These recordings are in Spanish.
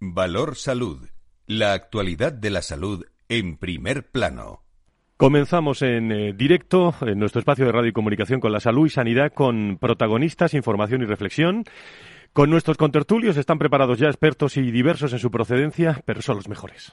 Valor Salud. La actualidad de la salud en primer plano. Comenzamos en eh, directo en nuestro espacio de radio y comunicación con la salud y sanidad con protagonistas, información y reflexión. Con nuestros contertulios están preparados ya expertos y diversos en su procedencia, pero son los mejores.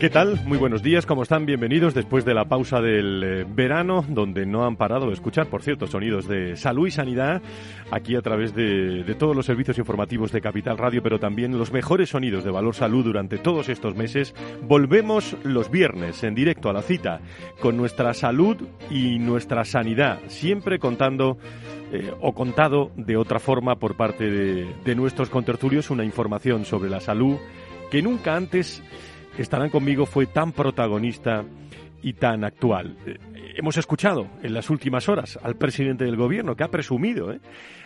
¿Qué tal? Muy buenos días, ¿cómo están? Bienvenidos después de la pausa del eh, verano, donde no han parado de escuchar, por cierto, sonidos de salud y sanidad, aquí a través de, todos los servicios informativos de Capital Radio, pero también los mejores sonidos de Valor Salud durante todos estos meses. Volvemos los viernes en directo a la cita con nuestra salud y nuestra sanidad, siempre contando eh, o contado de otra forma por parte de, de nuestros contertulios una información sobre la salud que nunca antes estarán conmigo fue tan protagonista y tan actual. Eh, hemos escuchado en las últimas horas al presidente del gobierno que ha presumido eh,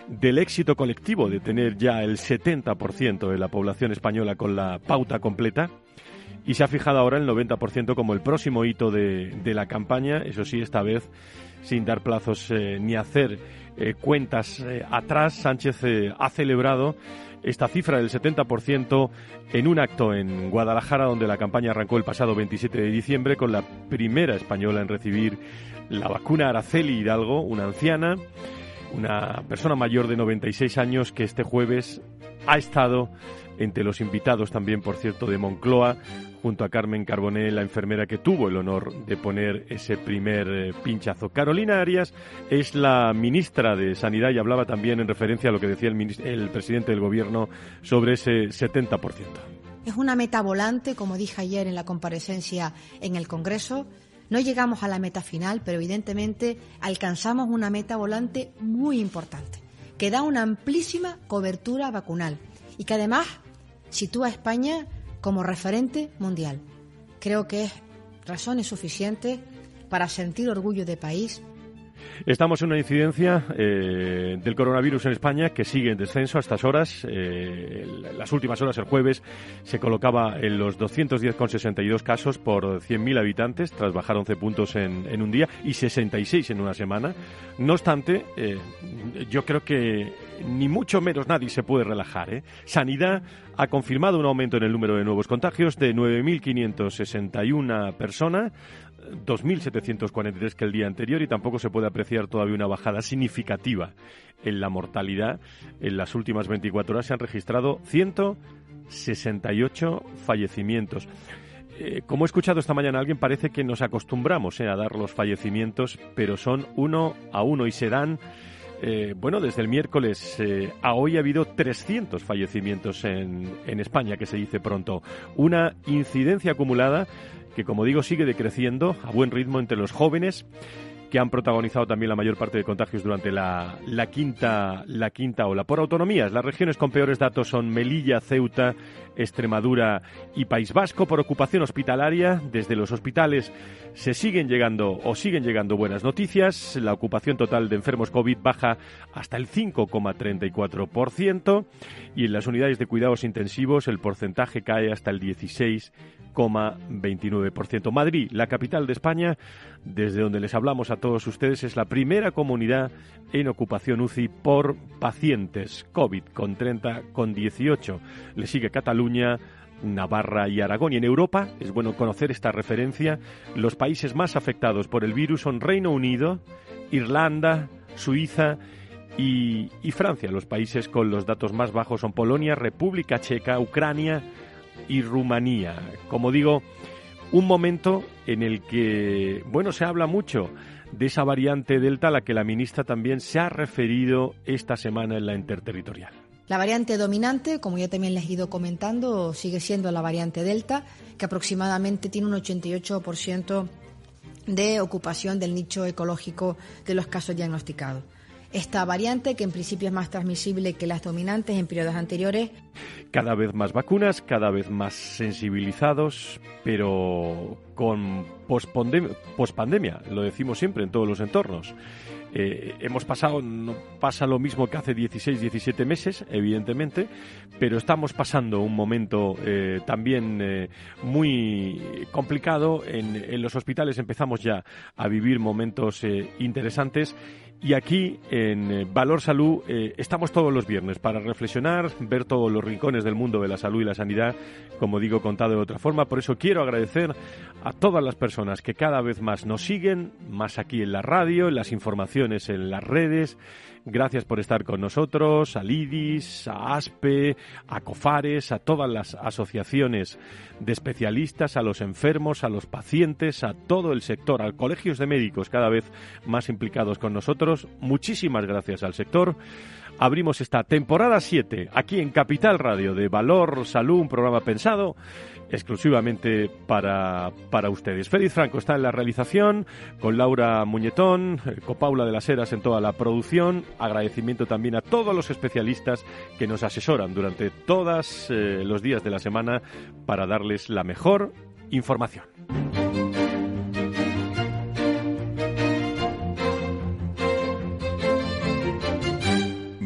del éxito colectivo de tener ya el 70% de la población española con la pauta completa y se ha fijado ahora el 90% como el próximo hito de, la campaña, eso sí, esta vez sin dar plazos eh, ni hacer cuentas atrás. Sánchez ha celebrado esta cifra del 70% en un acto en Guadalajara donde la campaña arrancó el pasado 27 de diciembre con la primera española en recibir la vacuna Araceli Hidalgo, una anciana, una persona mayor de 96 años que este jueves ha estado entre los invitados también, por cierto, de Moncloa, junto a Carmen Carboné, la enfermera que tuvo el honor de poner ese primer eh, pinchazo. Carolina Arias es la ministra de Sanidad y hablaba también en referencia a lo que decía el, el presidente del Gobierno sobre ese 70%. Es una meta volante, como dije ayer en la comparecencia en el Congreso. No llegamos a la meta final, pero evidentemente alcanzamos una meta volante muy importante, que da una amplísima cobertura vacunal y que además sitúa a España como referente mundial. Creo que es razones suficientes para sentir orgullo de país Estamos en una incidencia eh, del coronavirus en España que sigue en descenso a estas horas. Eh, las últimas horas, el jueves, se colocaba en los 210,62 casos por 100.000 habitantes, tras bajar 11 puntos en, un día y 66 en una semana. No obstante, eh, yo creo que ni mucho menos nadie se puede relajar. ¿eh? Sanidad ha confirmado un aumento en el número de nuevos contagios de 9.561 personas 2.743 que el día anterior y tampoco se puede apreciar todavía una bajada significativa en la mortalidad. En las últimas 24 horas se han registrado 168 fallecimientos. Eh, como he escuchado esta mañana alguien, parece que nos acostumbramos eh, a dar los fallecimientos, pero son uno a uno y se dan eh, bueno, desde el miércoles eh, a hoy ha habido 300 fallecimientos en, en, España, que se dice pronto. Una incidencia acumulada que, como digo, sigue decreciendo a buen ritmo entre los jóvenes que han protagonizado también la mayor parte de contagios durante la, la, quinta, la quinta ola. Por autonomías, las regiones con peores datos son Melilla, Ceuta, Extremadura y País Vasco. Por ocupación hospitalaria, desde los hospitales se siguen llegando o siguen llegando buenas noticias. La ocupación total de enfermos COVID baja hasta el 5,34% y en las unidades de cuidados intensivos el porcentaje cae hasta el 16,29%. Madrid, la capital de España, desde donde les hablamos a todos ustedes, es la primera comunidad en ocupación UCI por pacientes COVID con 30 con 18. Le sigue Cataluña, Navarra y Aragón. Y en Europa, es bueno conocer esta referencia, los países más afectados por el virus son Reino Unido, Irlanda, Suiza y, y, Francia. Los países con los datos más bajos son Polonia, República Checa, Ucrania y Rumanía. Como digo, un momento en el que, bueno, se habla mucho de esa variante Delta a la que la ministra también se ha referido esta semana en la interterritorial. La variante dominante, como ya también les he ido comentando, sigue siendo la variante Delta, que aproximadamente tiene un 88% de ocupación del nicho ecológico de los casos diagnosticados. Esta variante, que en principio es más transmisible que las dominantes en periodos anteriores. Cada vez más vacunas, cada vez más sensibilizados, pero con pospandemia, lo decimos siempre en todos los entornos. Eh, hemos pasado, no pasa lo mismo que hace 16, 17 meses, evidentemente, pero estamos pasando un momento eh, también eh, muy complicado. En, en, los hospitales empezamos ya a vivir momentos interesantes y aquí en eh, Valor Salud eh, estamos todos los viernes para reflexionar, ver todos los rincones del mundo de la salud y la sanidad, como digo, contado de otra forma. Por eso quiero agradecer a todas las personas que cada vez más nos siguen, más aquí en la radio, en las informaciones en las redes Gracias por estar con nosotros, a Lidis, a ASPE, a COFARES, a todas las asociaciones de especialistas, a los enfermos, a los pacientes, a todo el sector, a colegios de médicos cada vez más implicados con nosotros. Muchísimas gracias al sector. Abrimos esta temporada 7 aquí en Capital Radio de Valor Salud, un programa pensado exclusivamente para, para ustedes. Félix Franco está en la realización, con Laura Muñetón, eh, con Paula de las Heras en toda la producción. Agradecimiento también a todos los especialistas que nos asesoran durante todos eh, los días de la semana para darles la mejor información.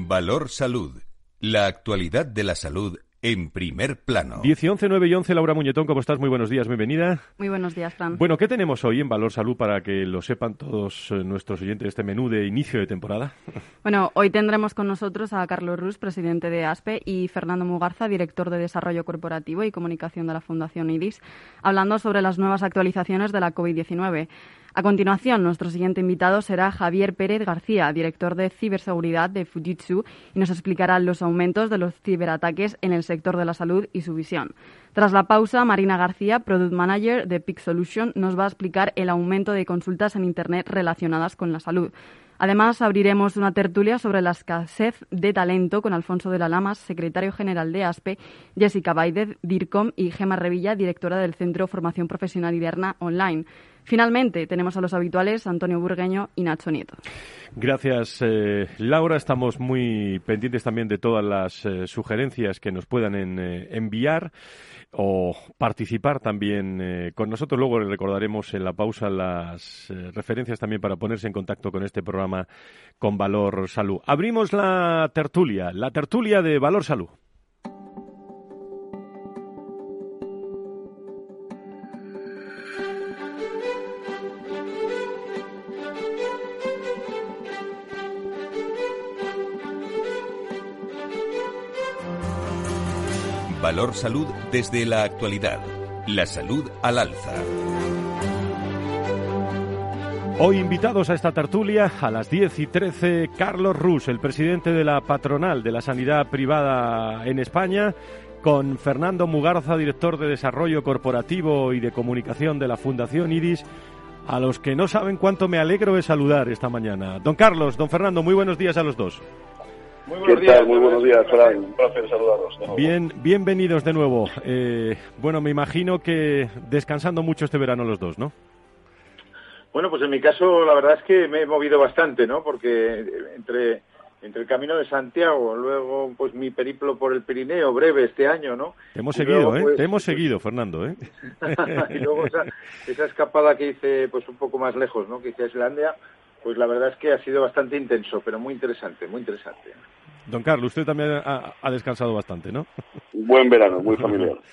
Valor Salud. La actualidad de la salud en primer plano. 10 y 11, 9 y 11, Laura Muñetón, ¿cómo estás? Muy buenos días, bienvenida. Muy buenos días, Fran. Bueno, ¿qué tenemos hoy en Valor Salud para que lo sepan todos eh, nuestros oyentes de este menú de inicio de temporada? Bueno, hoy tendremos con nosotros a Carlos Rus, presidente de ASPE, y Fernando Mugarza, director de Desarrollo Corporativo y Comunicación de la Fundación IDIS, hablando sobre las nuevas actualizaciones de la COVID-19. A continuación, nuestro siguiente invitado será Javier Pérez García, director de ciberseguridad de Fujitsu, y nos explicará los aumentos de los ciberataques en el sector de la salud y su visión. Tras la pausa, Marina García, Product Manager de Pic Solution, nos va a explicar el aumento de consultas en Internet relacionadas con la salud. Además, abriremos una tertulia sobre la escasez de talento con Alfonso de la Lamas, secretario general de ASPE, Jessica Baidez, DIRCOM y Gema Revilla, directora del Centro Formación Profesional Iberna Online. Finalmente, tenemos a los habituales Antonio Burgueño y Nacho Nieto. Gracias, eh, Laura. Estamos muy pendientes también de todas las eh, sugerencias que nos puedan eh, enviar o participar también con nosotros. Luego recordaremos en la pausa las referencias también para ponerse en contacto con este programa con Valor Salud. Abrimos la tertulia, la tertulia de Valor Salud. Valor Salud desde la actualidad. La salud al alza. Hoy invitados a esta tertulia a las 10 y 13, Carlos Rus, el presidente de la patronal de la sanidad privada en España, con Fernando Mugarza, director de Desarrollo Corporativo y de Comunicación de la Fundación IDIS, a los que no saben cuánto me alegro de saludar esta mañana. Don Carlos, don Fernando, muy buenos días a los dos. Muy buenos días, Muy buenos días, Fran. Un placer saludaros. Bien, bienvenidos de nuevo. Eh, bueno, me imagino que descansando mucho este verano los dos, ¿no? Bueno, pues en mi caso la verdad es que me he movido bastante, ¿no? Porque entre entre el Camino de Santiago, luego pues mi periplo por el Pirineo breve este año, ¿no? Te hemos seguido, ¿eh? Pues, Te hemos seguido, Fernando, ¿eh? y luego esa, esa, escapada que hice pues un poco más lejos, ¿no? Que hice a Islandia, pues la verdad es que ha sido bastante intenso, pero muy interesante, muy interesante. Don Carlos, usted también ha, descansado bastante, ¿no? Buen verano, muy familiar.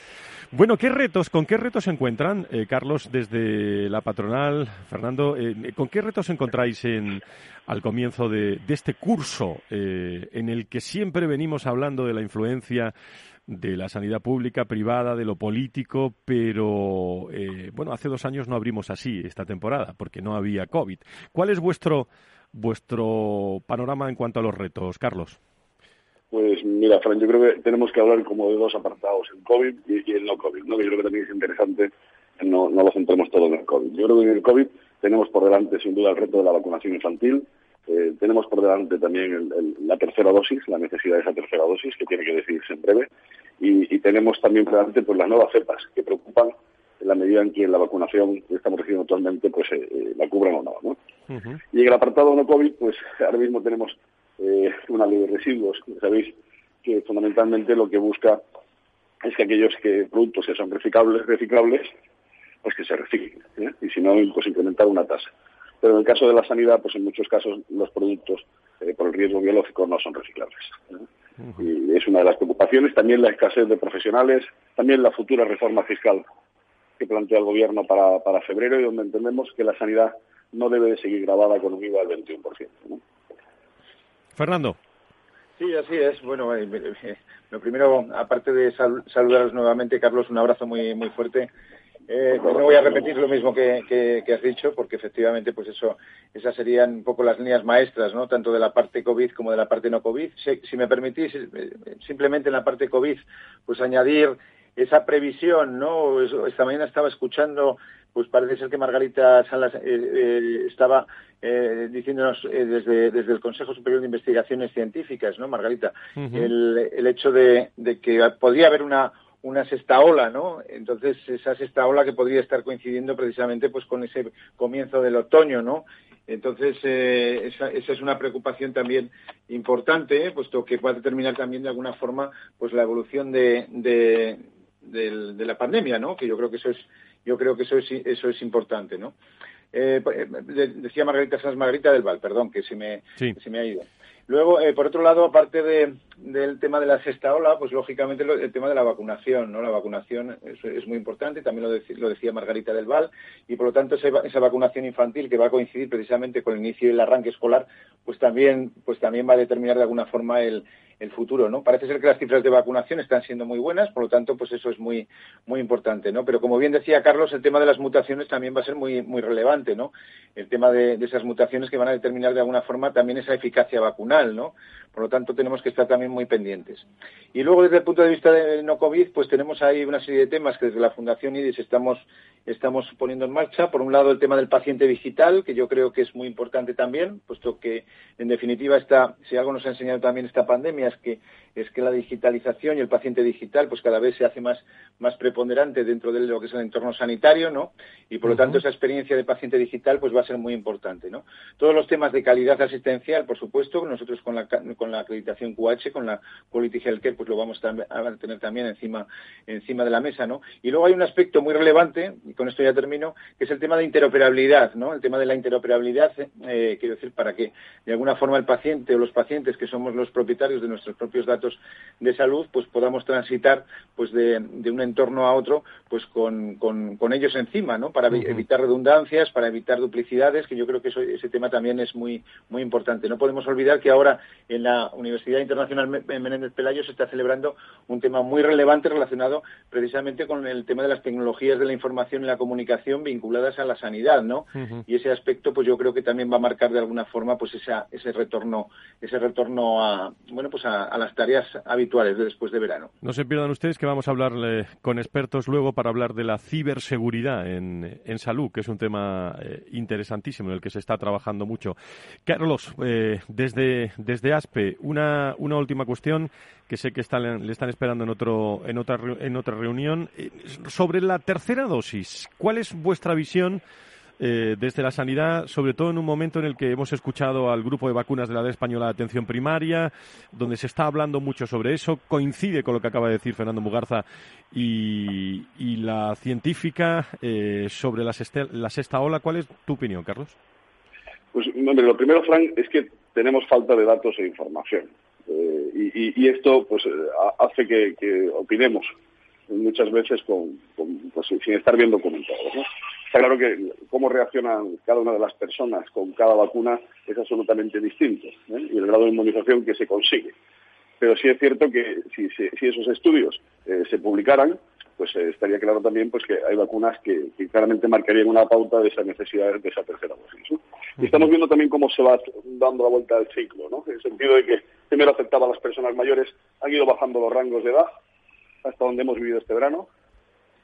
Bueno, ¿qué retos, con qué retos se encuentran, eh, Carlos, desde la patronal? Fernando, eh, ¿con qué retos encontráis en, al comienzo de, este curso eh, en el que siempre venimos hablando de la influencia de la sanidad pública, privada, de lo político, pero bueno, hace dos años no abrimos así esta temporada porque no había COVID. ¿Cuál es vuestro vuestro panorama en cuanto a los retos, Carlos? Pues mira, Fran, yo creo que tenemos que hablar como de dos apartados, el COVID y, el no COVID, ¿no? que yo creo que también es interesante, no, no lo centremos todo en el COVID. Yo creo que en el COVID tenemos por delante sin duda el reto de la vacunación infantil, eh, tenemos por delante también la tercera dosis, la necesidad de esa tercera dosis que tiene que decidirse en breve y, tenemos también por delante pues, las nuevas cepas que preocupan en la medida en que la vacunación que estamos recibiendo actualmente pues la cubran o no. ¿no? Y en el apartado no COVID, pues ahora mismo tenemos una ley de residuos, sabéis que fundamentalmente lo que busca es que aquellos que, productos que son reciclables, reciclables pues que se reciclen, ¿eh? y si no, pues incrementar una tasa. Pero en el caso de la sanidad, pues en muchos casos los productos eh, por el riesgo biológico no son reciclables. ¿eh? Y es una de las preocupaciones. También la escasez de profesionales, también la futura reforma fiscal que plantea el Gobierno para, para febrero y donde entendemos que la sanidad no debe de seguir grabada con un IVA del 21%. Fernando. Sí, así es. Bueno, lo primero, aparte de saludaros nuevamente, Carlos, un abrazo muy, muy fuerte eh, no voy a repetir lo mismo que, has dicho, porque efectivamente, pues eso, esas serían un poco las líneas maestras, ¿no? Tanto de la parte COVID como de la parte no COVID. Si, me permitís, eh, simplemente en la parte COVID, pues añadir esa previsión, ¿no? Esta mañana estaba escuchando, pues parece ser que Margarita Salas eh, estaba diciéndonos desde, desde el Consejo Superior de Investigaciones Científicas, ¿no, Margarita? el, el hecho de que podría haber una una sexta ola, ¿no? Entonces, esa sexta ola que podría estar coincidiendo precisamente pues con ese comienzo del otoño, ¿no? Entonces, eh, esa, es una preocupación también importante, puesto que puede determinar también de alguna forma pues la evolución de, de, la pandemia, ¿no? Que yo creo que eso es, yo creo que eso es, eso es importante, ¿no? Eh, eh, decía Margarita Sanz Margarita del Val, perdón, que se me, se me ha ido. Luego, eh, por otro lado, aparte del tema de la sexta ola, pues lógicamente el tema de la vacunación, ¿no? La vacunación es, muy importante, también lo, decía Margarita del Val, y por lo tanto esa, vacunación infantil que va a coincidir precisamente con el inicio del arranque escolar, pues también, pues también va a determinar de alguna forma el, el futuro, ¿no? Parece ser que las cifras de vacunación están siendo muy buenas, por lo tanto, pues eso es muy muy importante, ¿no? Pero como bien decía Carlos, el tema de las mutaciones también va a ser muy muy relevante, ¿no? El tema de, esas mutaciones que van a determinar de alguna forma también esa eficacia vacunal, ¿no? Por lo tanto, tenemos que estar también muy pendientes. Y luego, desde el punto de vista del no COVID, pues tenemos ahí una serie de temas que desde la Fundación IDIS estamos estamos poniendo en marcha. Por un lado, el tema del paciente digital, que yo creo que es muy importante también, puesto que, en definitiva, está, si algo nos ha enseñado también esta pandemia es que es que la digitalización y el paciente digital pues cada vez se hace más, más preponderante dentro de lo que es el entorno sanitario, ¿no? Y por lo tanto esa experiencia de paciente digital pues va a ser muy importante, ¿no? Todos los temas de calidad asistencial, por supuesto, nosotros con la, con la acreditación QH, con la Quality Healthcare, pues lo vamos a tener también encima, encima de la mesa, ¿no? Y luego hay un aspecto muy relevante, y con esto ya termino, que es el tema de interoperabilidad, ¿no? El tema de la interoperabilidad, eh, quiero decir, para que de alguna forma el paciente o los pacientes que somos los propietarios de nuestros propios datos de salud, pues podamos transitar pues de, un entorno a otro pues con, con, ellos encima, ¿no? Para evitar redundancias, para evitar duplicidades, que yo creo que ese tema también es muy, muy importante. No podemos olvidar que ahora en la Universidad Internacional Menéndez Pelayo se está celebrando un tema muy relevante relacionado precisamente con el tema de las tecnologías de la información y la comunicación vinculadas a la sanidad, ¿no? Y ese aspecto, pues yo creo que también va a marcar de alguna forma pues esa, ese retorno, ese retorno a, bueno, pues a las tareas habituales de después de verano. No se pierdan ustedes que vamos a hablar con expertos luego para hablar de la ciberseguridad en, salud, que es un tema eh, interesantísimo en el que se está trabajando mucho. Carlos, eh, desde, desde ASPE, una, una última cuestión que sé que le están esperando en, otro, en, otra, en otra reunión. Eh, sobre la tercera dosis, ¿cuál es vuestra visión? Eh, desde la sanidad, sobre todo en un momento en el que hemos escuchado al grupo de vacunas de la Red Española de Atención Primaria, donde se está hablando mucho sobre eso, coincide con lo que acaba de decir Fernando Mugarza y, la científica eh, sobre la sexta, ola. ¿Cuál es tu opinión, Carlos? Pues, lo primero, Frank, es que tenemos falta de datos e información. Eh, y, esto pues hace que, opinemos muchas veces con, pues, sin estar bien documentados. ¿no? Está claro que cómo reaccionan cada una de las personas con cada vacuna es absolutamente distinto ¿eh? y el grado de inmunización que se consigue. Pero sí es cierto que si, esos estudios eh, se publicaran, pues eh, estaría claro también pues que hay vacunas que, claramente marcarían una pauta de esa necesidad de esa tercera dosis. Y estamos viendo también cómo se va dando la vuelta del ciclo, ¿no? en el sentido de que primero aceptaba a las personas mayores, han ido bajando los rangos de edad hasta donde hemos vivido este verano,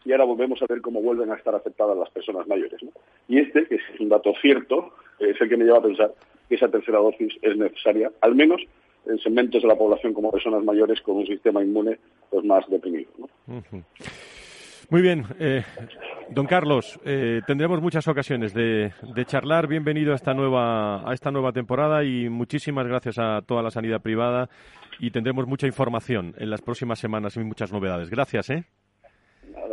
y ahora volvemos a ver cómo vuelven a estar aceptadas las personas mayores. Y este, que es un dato cierto, es el que me lleva a pensar que esa tercera dosis es necesaria, al menos en segmentos de la población como personas mayores con un sistema inmune pues más deprimido. Muy bien, eh, don Carlos, eh, tendremos muchas ocasiones de, charlar. Bienvenido a esta nueva a esta nueva temporada y muchísimas gracias a toda la sanidad privada y tendremos mucha información en las próximas semanas y muchas novedades. Gracias, ¿eh?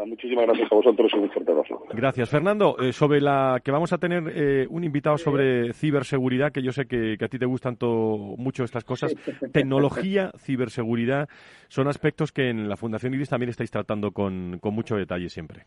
Muchísimas gracias a vosotros y un fuerte abrazo. Gracias. Fernando, eh, sobre la que vamos a tener eh, un invitado sobre ciberseguridad, que yo sé que, a ti te gustan mucho estas cosas. Tecnología, ciberseguridad, son aspectos que en la Fundación IRIS también estáis tratando con mucho detalle siempre.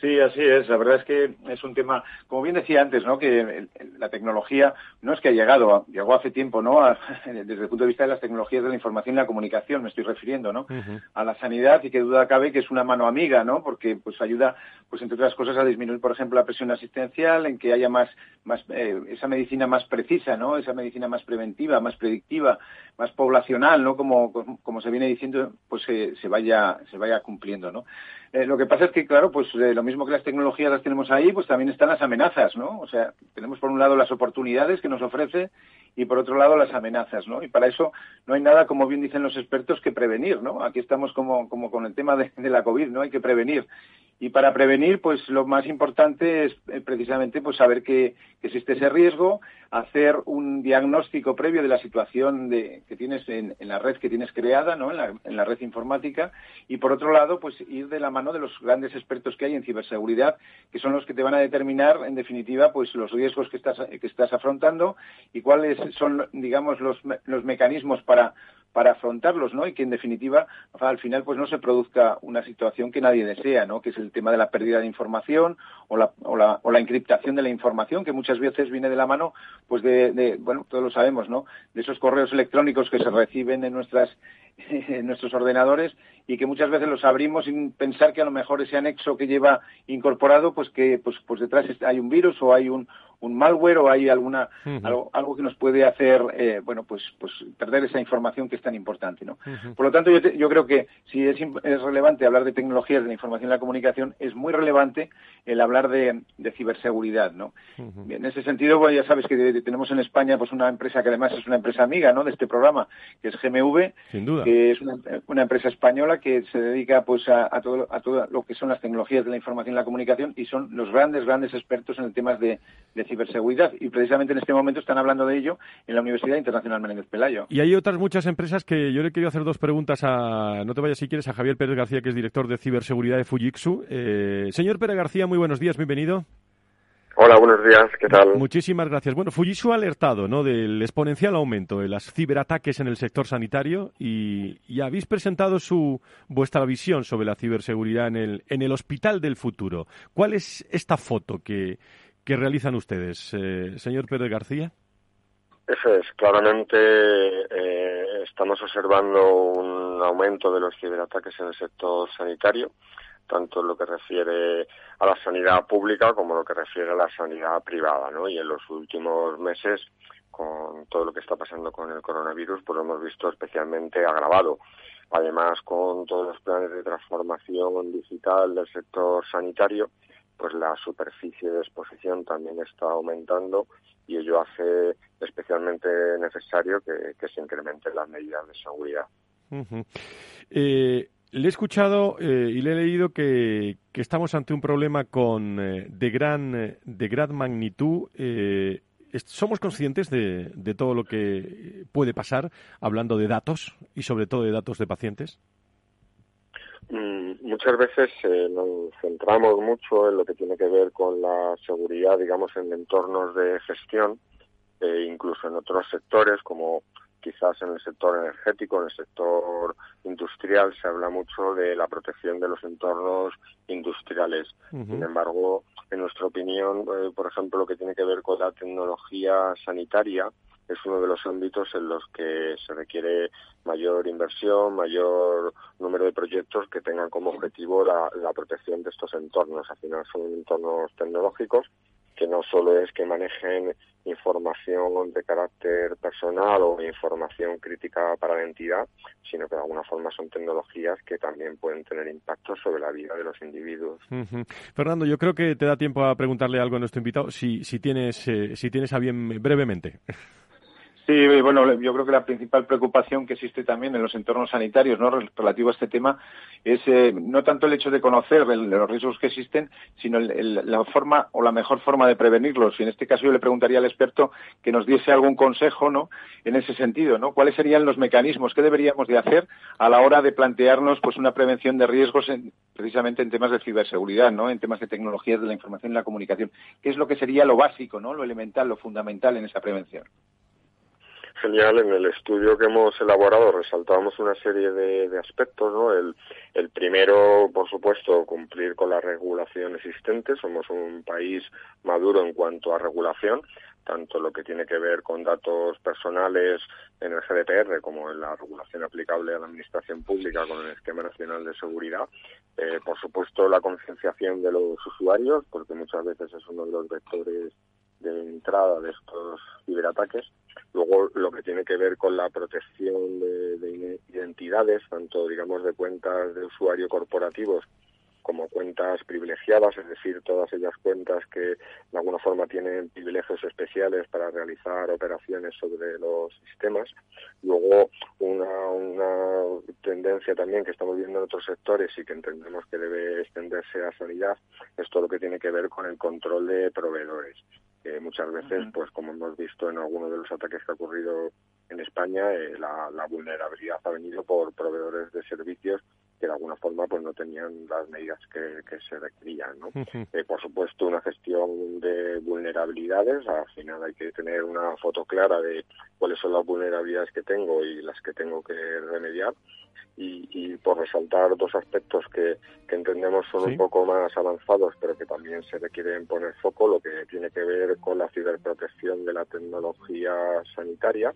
Sí, así es. La verdad es que es un tema, como bien decía antes, ¿no? Que la tecnología no es que ha llegado, llegó hace tiempo, ¿no? desde el punto de vista de las tecnologías de la información y la comunicación, me estoy refiriendo, ¿no? A la sanidad y que duda cabe que es una mano amiga, ¿no? Porque pues ayuda, pues entre otras cosas, a disminuir, por ejemplo, la presión asistencial, en que haya más, más eh, esa medicina más precisa, ¿no? Esa medicina más preventiva, más predictiva, más poblacional, ¿no? Como, como, se viene diciendo, pues se vaya, se vaya cumpliendo, ¿no? Eh, lo que pasa es que, claro, pues eh, lo mismo que las tecnologías las tenemos ahí, pues también están las amenazas, ¿no? O sea, tenemos por un lado las oportunidades que nos ofrece y por otro lado las amenazas, ¿no? Y para eso no hay nada, como bien dicen los expertos, que prevenir, ¿no? Aquí estamos como, como con el tema de, la COVID, ¿no? Hay que prevenir. Y para prevenir, pues lo más importante es eh, precisamente pues saber que, existe ese riesgo, hacer un diagnóstico previo de la situación de, que tienes en, la red que tienes creada, ¿no? En la, red informática, y por otro lado, pues ir de la mano de los grandes expertos que hay en ciberseguridad, que son los que te van a determinar, en definitiva, pues los riesgos que estás, que estás afrontando y cuáles son, digamos, los, los mecanismos para para afrontarlos, ¿no? Y que en definitiva al final pues no se produzca una situación que nadie desea, ¿no? Que es el tema de la pérdida de información o la, o la, o la encriptación de la información que muchas veces viene de la mano pues de, de, bueno todos lo sabemos, ¿no? De esos correos electrónicos que se reciben en nuestras en nuestros ordenadores y que muchas veces los abrimos sin pensar que a lo mejor ese anexo que lleva incorporado pues que pues pues detrás hay un virus o hay un un malware o hay alguna algo, algo, que nos puede hacer eh, bueno pues pues perder esa información que es tan importante no por lo tanto yo, yo creo que si es, es, relevante hablar de tecnologías de la información y la comunicación es muy relevante el hablar de, de ciberseguridad no en ese sentido pues ya sabes que tenemos en España pues una empresa que además es una empresa amiga no de este programa que es GMV que es una, una, empresa española que se dedica pues a, a, todo a todo lo que son las tecnologías de la información y la comunicación y son los grandes grandes expertos en el temas de, de ciberseguridad. Y precisamente en este momento están hablando de ello en la Universidad Internacional Menéndez Pelayo. Y hay otras muchas empresas que yo le quería hacer dos preguntas a, no te vayas si quieres, a Javier Pérez García, que es director de ciberseguridad de Fujitsu. Eh, señor Pérez García, muy buenos días, bienvenido. Hola, buenos días, ¿qué tal? Muchísimas gracias. Bueno, Fujitsu ha alertado ¿no? del exponencial aumento de las ciberataques en el sector sanitario y, y, habéis presentado su, vuestra visión sobre la ciberseguridad en el, en el hospital del futuro. ¿Cuál es esta foto que, ¿Qué realizan ustedes, eh, señor Pérez García? Eso es, claramente eh, estamos observando un aumento de los ciberataques en el sector sanitario, tanto en lo que refiere a la sanidad pública como en lo que refiere a la sanidad privada, ¿no? Y en los últimos meses, con todo lo que está pasando con el coronavirus, pues lo hemos visto especialmente agravado. Además, con todos los planes de transformación digital del sector sanitario, pues la superficie de exposición también está aumentando y ello hace especialmente necesario que, se incrementen las medidas de seguridad. Eh, le he escuchado eh, y le he leído que, estamos ante un problema con eh, de gran de gran magnitud. ¿Somos conscientes de, de todo lo que puede pasar hablando de datos y sobre todo de datos de pacientes? Mm, muchas veces eh, nos centramos mucho en lo que tiene que ver con la seguridad, digamos, en entornos de gestión, e incluso en otros sectores, como quizás en el sector energético, en el sector industrial, se habla mucho de la protección de los entornos industriales. Sin embargo, en nuestra opinión, eh, por ejemplo, lo que tiene que ver con la tecnología sanitaria, es uno de los ámbitos en los que se requiere mayor inversión, mayor número de proyectos que tengan como objetivo la, protección de estos entornos. Al final son entornos tecnológicos que no solo es que manejen información de carácter personal o información crítica para la entidad, sino que de alguna forma son tecnologías que también pueden tener impacto sobre la vida de los individuos. Fernando, yo creo que te da tiempo a preguntarle algo a nuestro invitado, si, si tienes, eh, si tienes a bien brevemente. Sí, bueno, yo creo que la principal preocupación que existe también en los entornos sanitarios, ¿no? relativo a este tema, es eh, no tanto el hecho de conocer los riesgos que existen, sino la forma o la mejor forma de prevenirlos. Y en este caso yo le preguntaría al experto que nos diese algún consejo, ¿no? En ese sentido, ¿no? ¿Cuáles serían los mecanismos que deberíamos de hacer a la hora de plantearnos, pues, una prevención de riesgos precisamente en temas de ciberseguridad, ¿no? En temas de tecnologías de la información y la comunicación. ¿Qué es lo que sería lo básico, ¿no? Lo elemental, lo fundamental en esa prevención? Genial, en el estudio que hemos elaborado resaltamos una serie de, aspectos, ¿no? El, el, primero, por supuesto, cumplir con la regulación existente. Somos un país maduro en cuanto a regulación, tanto lo que tiene que ver con datos personales en el GDPR como en la regulación aplicable a la Administración Pública con el Esquema Nacional de Seguridad. Eh, por supuesto, la concienciación de los usuarios, porque muchas veces es uno de los vectores de entrada de estos ciberataques. Luego, lo que tiene que ver con la protección de, identidades, tanto, digamos, de cuentas de usuario corporativos como cuentas privilegiadas, es decir, todas ellas cuentas que de alguna forma tienen privilegios especiales para realizar operaciones sobre los sistemas. Luego, una, una tendencia también que estamos viendo en otros sectores y que entendemos que debe extenderse a sanidad es todo lo que tiene que ver con el control de proveedores que muchas veces, pues como hemos visto en algunos de los ataques que ha ocurrido en España, eh, la, vulnerabilidad ha venido por proveedores de servicios que de alguna forma pues no tenían las medidas que, se requerían. ¿no? Eh, por supuesto, una gestión de vulnerabilidades, al final hay que tener una foto clara de cuáles son las vulnerabilidades que tengo y las que tengo que remediar. Y, por resaltar dos aspectos que, entendemos son un poco más avanzados, pero que también se requieren poner foco, lo que tiene que ver con la ciberprotección de la tecnología sanitaria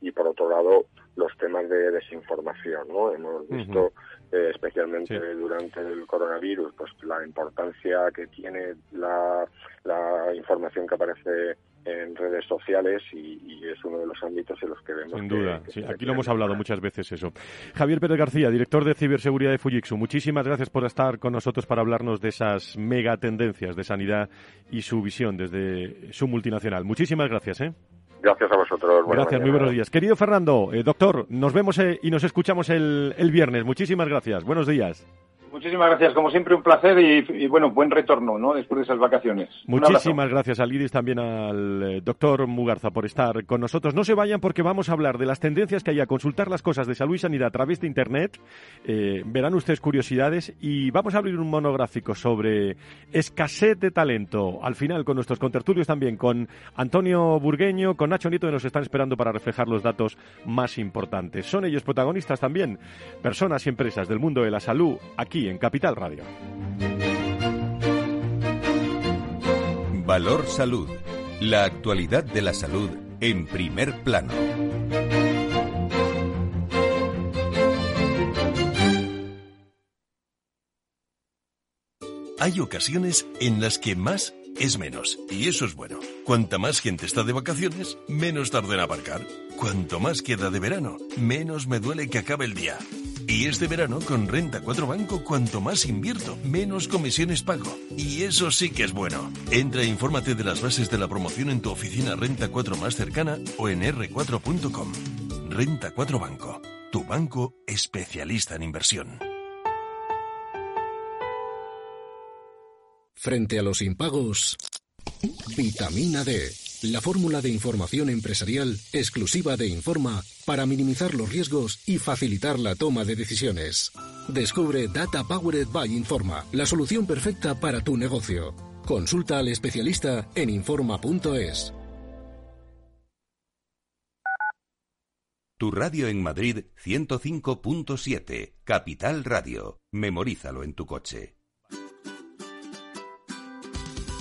y por otro lado los temas de desinformación no hemos visto eh, especialmente durante el coronavirus pues la importancia que tiene la, la información que aparece en redes sociales y, es uno de los ámbitos en los que vemos. Sin duda, sí, aquí lo hemos hablado muchas veces eso. Javier Pérez García, director de ciberseguridad de Fujitsu, muchísimas gracias por estar con nosotros para hablarnos de esas mega tendencias de sanidad y su visión desde su multinacional. Muchísimas gracias. ¿eh? Gracias a vosotros. gracias, muy buenos días. Querido Fernando, eh, doctor, nos vemos eh, y nos escuchamos el, el viernes. Muchísimas gracias. Buenos días. Muchísimas gracias, como siempre un placer y, bueno, buen retorno, ¿no? Después de esas vacaciones. Muchísimas gracias a Lidis, también al eh, doctor Mugarza por estar con nosotros. No se vayan porque vamos a hablar de las tendencias que hay a consultar las cosas de salud y sanidad a través de Internet. Eh, verán ustedes curiosidades y vamos a abrir un monográfico sobre escasez de talento. Al final, con nuestros contertulios también, con Antonio Burgueño, con Nacho Nieto, que nos están esperando para reflejar los datos más importantes. Son ellos protagonistas también, personas y empresas del mundo de la salud, aquí en Capital Radio. Valor Salud. La actualidad de la salud en primer plano. Hay ocasiones en las que más es menos. Y eso es bueno. Cuanta más gente está de vacaciones, menos tarda en aparcar. Cuanto más queda de verano, menos me duele que acabe el día. Y este verano con Renta 4 Banco, cuanto más invierto, menos comisiones pago. Y eso sí que es bueno. Entra e infórmate de las bases de la promoción en tu oficina Renta 4 más cercana o en r4.com. Renta 4 Banco, tu banco especialista en inversión. Frente a los impagos, vitamina D la fórmula de información empresarial exclusiva de Informa para minimizar los riesgos y facilitar la toma de decisiones. Descubre Data Powered by Informa, la solución perfecta para tu negocio. Consulta al especialista en Informa.es. Tu radio en Madrid 105.7, Capital Radio. Memorízalo en tu coche.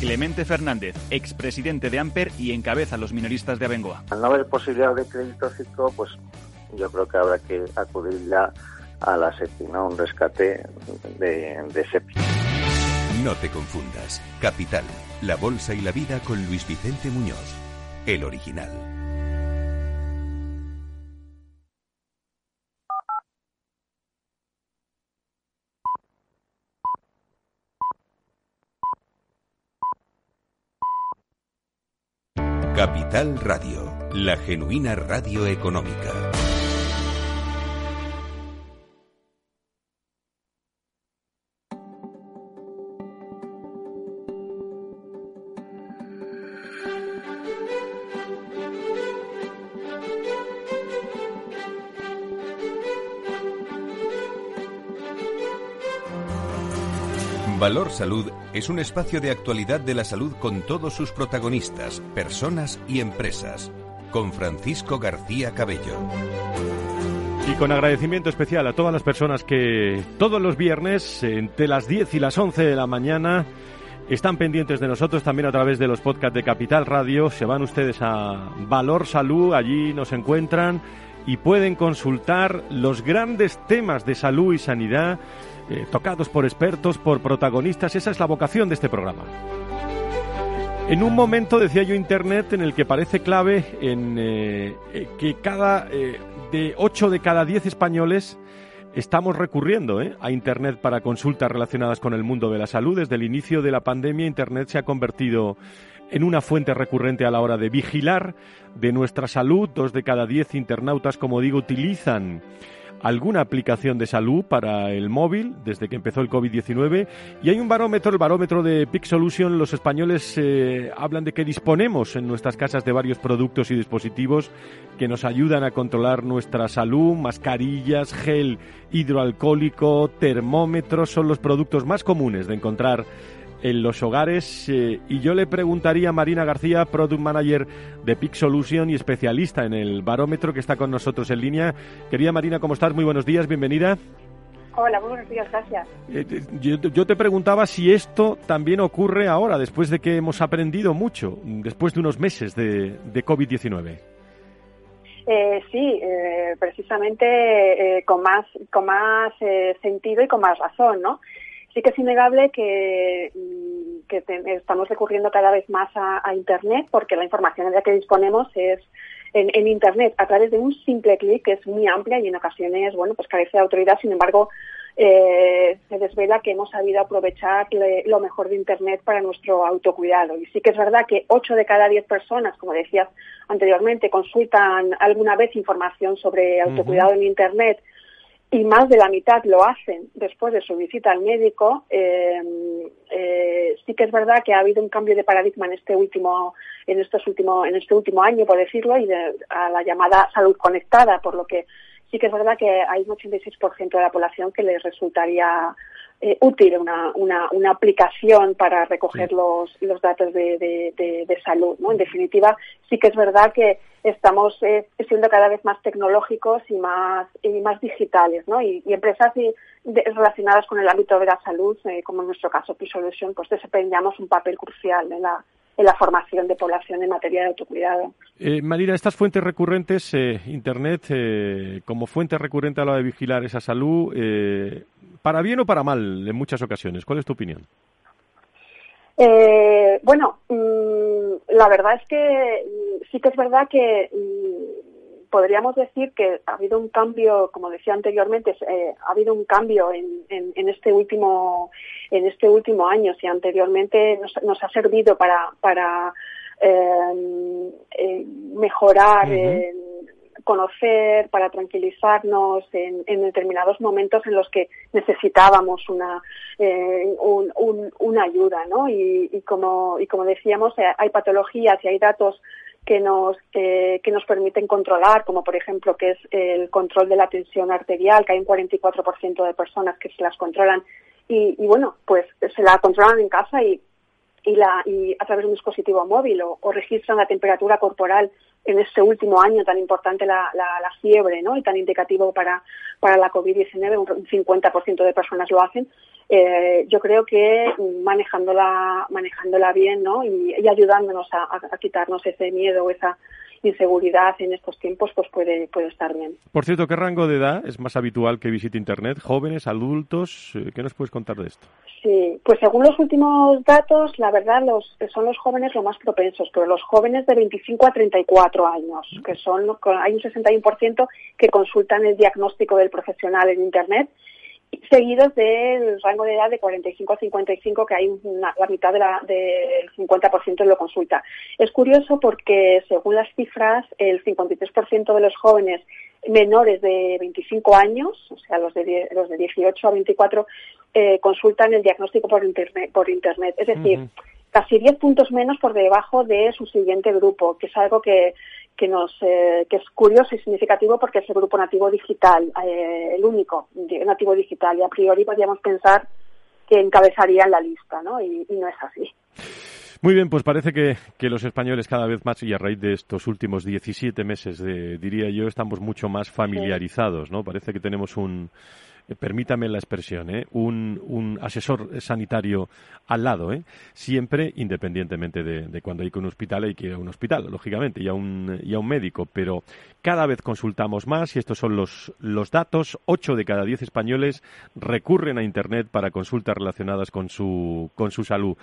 Clemente Fernández, expresidente de Amper y encabeza los minoristas de Abengoa. Al no haber posibilidad de crédito ciclo, pues yo creo que habrá que acudir ya a la SEPI, ¿no? Un rescate de, de SEPI. No te confundas. Capital, la bolsa y la vida con Luis Vicente Muñoz, el original. Capital Radio, la genuina radio económica. Valor Salud es un espacio de actualidad de la salud con todos sus protagonistas, personas y empresas. Con Francisco García Cabello. Y con agradecimiento especial a todas las personas que todos los viernes, entre las 10 y las 11 de la mañana, están pendientes de nosotros también a través de los podcasts de Capital Radio. Se van ustedes a Valor Salud, allí nos encuentran y pueden consultar los grandes temas de salud y sanidad eh, tocados por expertos, por protagonistas. Esa es la vocación de este programa. En un momento, decía yo, Internet en el que parece clave en eh, eh, que cada de 8 de cada 10 españoles estamos recurriendo a Internet para consultas relacionadas con el mundo de la salud. Desde el inicio de la pandemia, Internet se ha convertido en una fuente recurrente a la hora de vigilar de nuestra salud. Dos de cada diez internautas, como digo, utilizan alguna aplicación de salud para el móvil desde que empezó el COVID-19 y hay un barómetro, el barómetro de Peak Solution. Los españoles eh, hablan de que disponemos en nuestras casas de varios productos y dispositivos que nos ayudan a controlar nuestra salud, mascarillas, gel hidroalcohólico, termómetros, son los productos más comunes de encontrar en los hogares. Eh, y yo le preguntaría a Marina García, Product Manager de Peak Solution y especialista en el barómetro que está con nosotros en línea. Querida Marina, ¿cómo estás? Muy buenos días, bienvenida. Hola, muy buenos días, gracias. Eh, yo, te preguntaba si esto también ocurre ahora, después de que hemos aprendido mucho, después de unos meses de, COVID-19. Eh, sí, precisamente con más, con más sentido y con más razón, ¿no? Sí que es innegable que, mm, estamos recurriendo cada vez más a, Internet porque la información de la que disponemos es en, Internet a través de un simple clic que es muy amplia y en ocasiones, bueno, pues carece de autoridad. Sin embargo, eh, se desvela que hemos sabido aprovechar lo mejor de Internet para nuestro autocuidado. Y sí que es verdad que 8 de cada 10 personas, como decías anteriormente, consultan alguna vez información sobre autocuidado en Internet y más de la mitad lo hacen después de su visita al médico, eh, eh, sí que es verdad que ha habido un cambio de paradigma en este último, en estos último, en este último año, por decirlo, y a la llamada salud conectada, por lo que sí que es verdad que hay un 86% de la población que les resultaría eh, útil una, una, una, aplicación para recoger los, los datos de, de, salud. ¿no? En definitiva, sí que es verdad que estamos eh, siendo cada vez más tecnológicos y más, y más digitales. ¿no? Y, empresas relacionadas con el ámbito de la salud, eh, como en nuestro caso P-Solution, pues desempeñamos un papel crucial en la, en la formación de población en materia de autocuidado. Eh, Marina, estas fuentes recurrentes, eh, Internet, eh, como fuente recurrente a la de vigilar esa salud, eh, ¿para bien o para mal en muchas ocasiones? ¿Cuál es tu opinión? bueno, mm, la verdad es que mm, sí que es verdad que mm, podríamos decir que ha habido un cambio, como decía anteriormente, eh, ha habido un cambio en, en, este último en este último año. Si anteriormente nos, nos ha servido para para eh, eh, mejorar. conocer, para tranquilizarnos en, en, determinados momentos en los que necesitábamos una, un, un, una ayuda, ¿no? Y, y, como, y como decíamos, hay patologías y hay datos que nos, que nos permiten controlar, como por ejemplo que es el control de la tensión arterial, que hay un 44% de personas que se las controlan y, y, bueno, pues se la controlan en casa y, y, la, y a través de un dispositivo móvil o, o registran la temperatura corporal en este último año tan importante la, la, la fiebre ¿no? y tan indicativo para, para la COVID-19, un 50% de personas lo hacen, eh, yo creo que manejándola, manejándola bien, ¿no? Y, ayudándonos a, quitarnos ese miedo, esa, inseguridad en estos tiempos, pues puede, puede estar bien. Por cierto, ¿qué rango de edad es más habitual que visite Internet? ¿Jóvenes, adultos? Eh, ¿Qué nos puedes contar de esto? Sí, pues según los últimos datos, la verdad los, son los jóvenes los más propensos, pero los jóvenes de 25 a 34 años, que son, hay un 61% que consultan el diagnóstico del profesional en Internet seguidos del rango de edad de 45 a 55, que hay una, la mitad de la, del 50% lo consulta. Es curioso porque, según las cifras, el 53% de los jóvenes menores de 25 años, o sea, los de, los de 18 a 24, eh, consultan el diagnóstico por Internet. Por internet. Es decir, casi 10 puntos menos por debajo de su siguiente grupo, que es algo que, que nos eh, que es curioso y significativo porque es el grupo nativo digital, eh, el único nativo digital, y a priori podríamos pensar que encabezaría la lista, ¿no? Y, no es así. Muy bien, pues parece que, que, los españoles cada vez más, y a raíz de estos últimos 17 meses, de, diría yo, estamos mucho más familiarizados, ¿no? Parece que tenemos un, permítame la expresión, ¿eh? un, un, asesor sanitario al lado, ¿eh? siempre independientemente de, cuando hay que un hospital, hay que ir a un hospital, lógicamente, y a un, y a un médico, pero cada vez consultamos más y estos son los, los datos. Ocho de cada diez españoles recurren a Internet para consultas relacionadas con su, con su salud.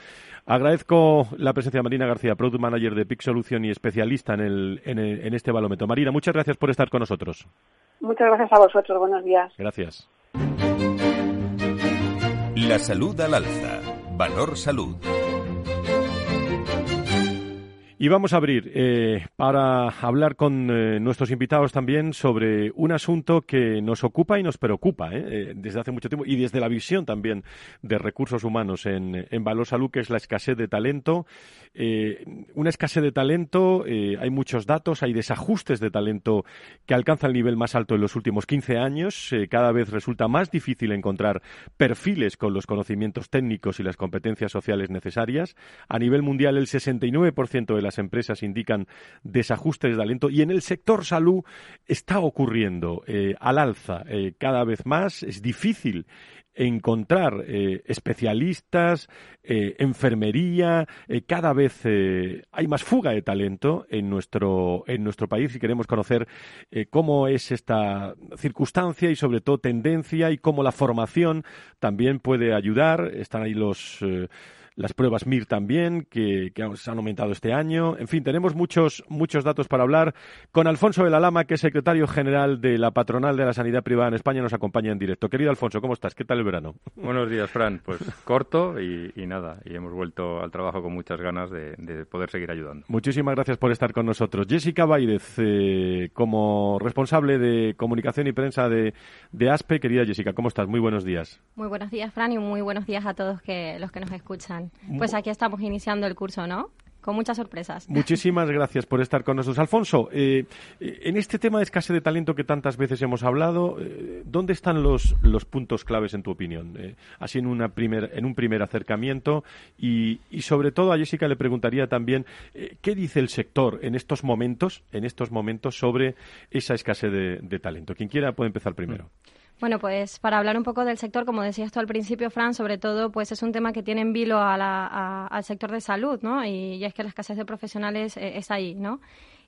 Agradezco la presencia de Marina García, Product Manager de PIC Solution y especialista en, el, en, en este balómetro. Marina, muchas gracias por estar con nosotros. Muchas gracias a vosotros. Buenos días. Gracias. La salud al alza. Valor salud. Y vamos a abrir eh, para hablar con eh, nuestros invitados también sobre un asunto que nos ocupa y nos preocupa eh, desde hace mucho tiempo y desde la visión también de recursos humanos en, en Valor Salud, que es la escasez de talento. una escasez de talento, hay muchos datos, hay desajustes de talento que alcanzan el nivel más alto en los últimos 15 años. cada vez resulta más difícil encontrar perfiles con los conocimientos técnicos y las competencias sociales necesarias. A nivel mundial, el 69% de las empresas indican desajustes de talento y en el sector salud está ocurriendo eh, al alza eh, cada vez más. Es difícil encontrar eh, especialistas, enfermería, cada vez hay más fuga de talento en nuestro, en nuestro país y queremos conocer cómo es esta circunstancia y sobre todo tendencia y cómo la formación también puede ayudar. Están ahí los las pruebas MIR también, que, se han aumentado este año. En fin, tenemos muchos, muchos datos para hablar. Con Alfonso de la Lama, que es secretario general de la Patronal de la Sanidad Privada en España, nos acompaña en directo. Querido Alfonso, ¿cómo estás? ¿Qué tal el verano? Buenos días, Fran. Pues corto y, nada, y hemos vuelto al trabajo con muchas ganas de, poder seguir ayudando. Muchísimas gracias por estar con nosotros. Jessica Baidez, eh, como responsable de comunicación y prensa de, de ASPE, querida Jessica, ¿cómo estás? Muy buenos días. Muy buenos días, Fran, y muy buenos días a todos que, los que nos escuchan. Pues aquí estamos iniciando el curso, ¿no? Con muchas sorpresas. Muchísimas gracias por estar con nosotros. Alfonso, eh, en este tema de escasez de talento que tantas veces hemos hablado, eh, ¿dónde están los, los puntos claves en tu opinión? Eh, así en, una primer, en un primer acercamiento y, y, sobre todo a Jessica le preguntaría también qué dice el sector en estos momentos, en estos momentos sobre esa escasez de, talento. Quien quiera puede empezar primero. Mm. Bueno, pues para hablar un poco del sector, como decías tú al principio, Fran, sobre todo, pues es un tema que tiene en vilo al sector de salud, ¿no? Y, es que la escasez de profesionales eh, es ahí, ¿no?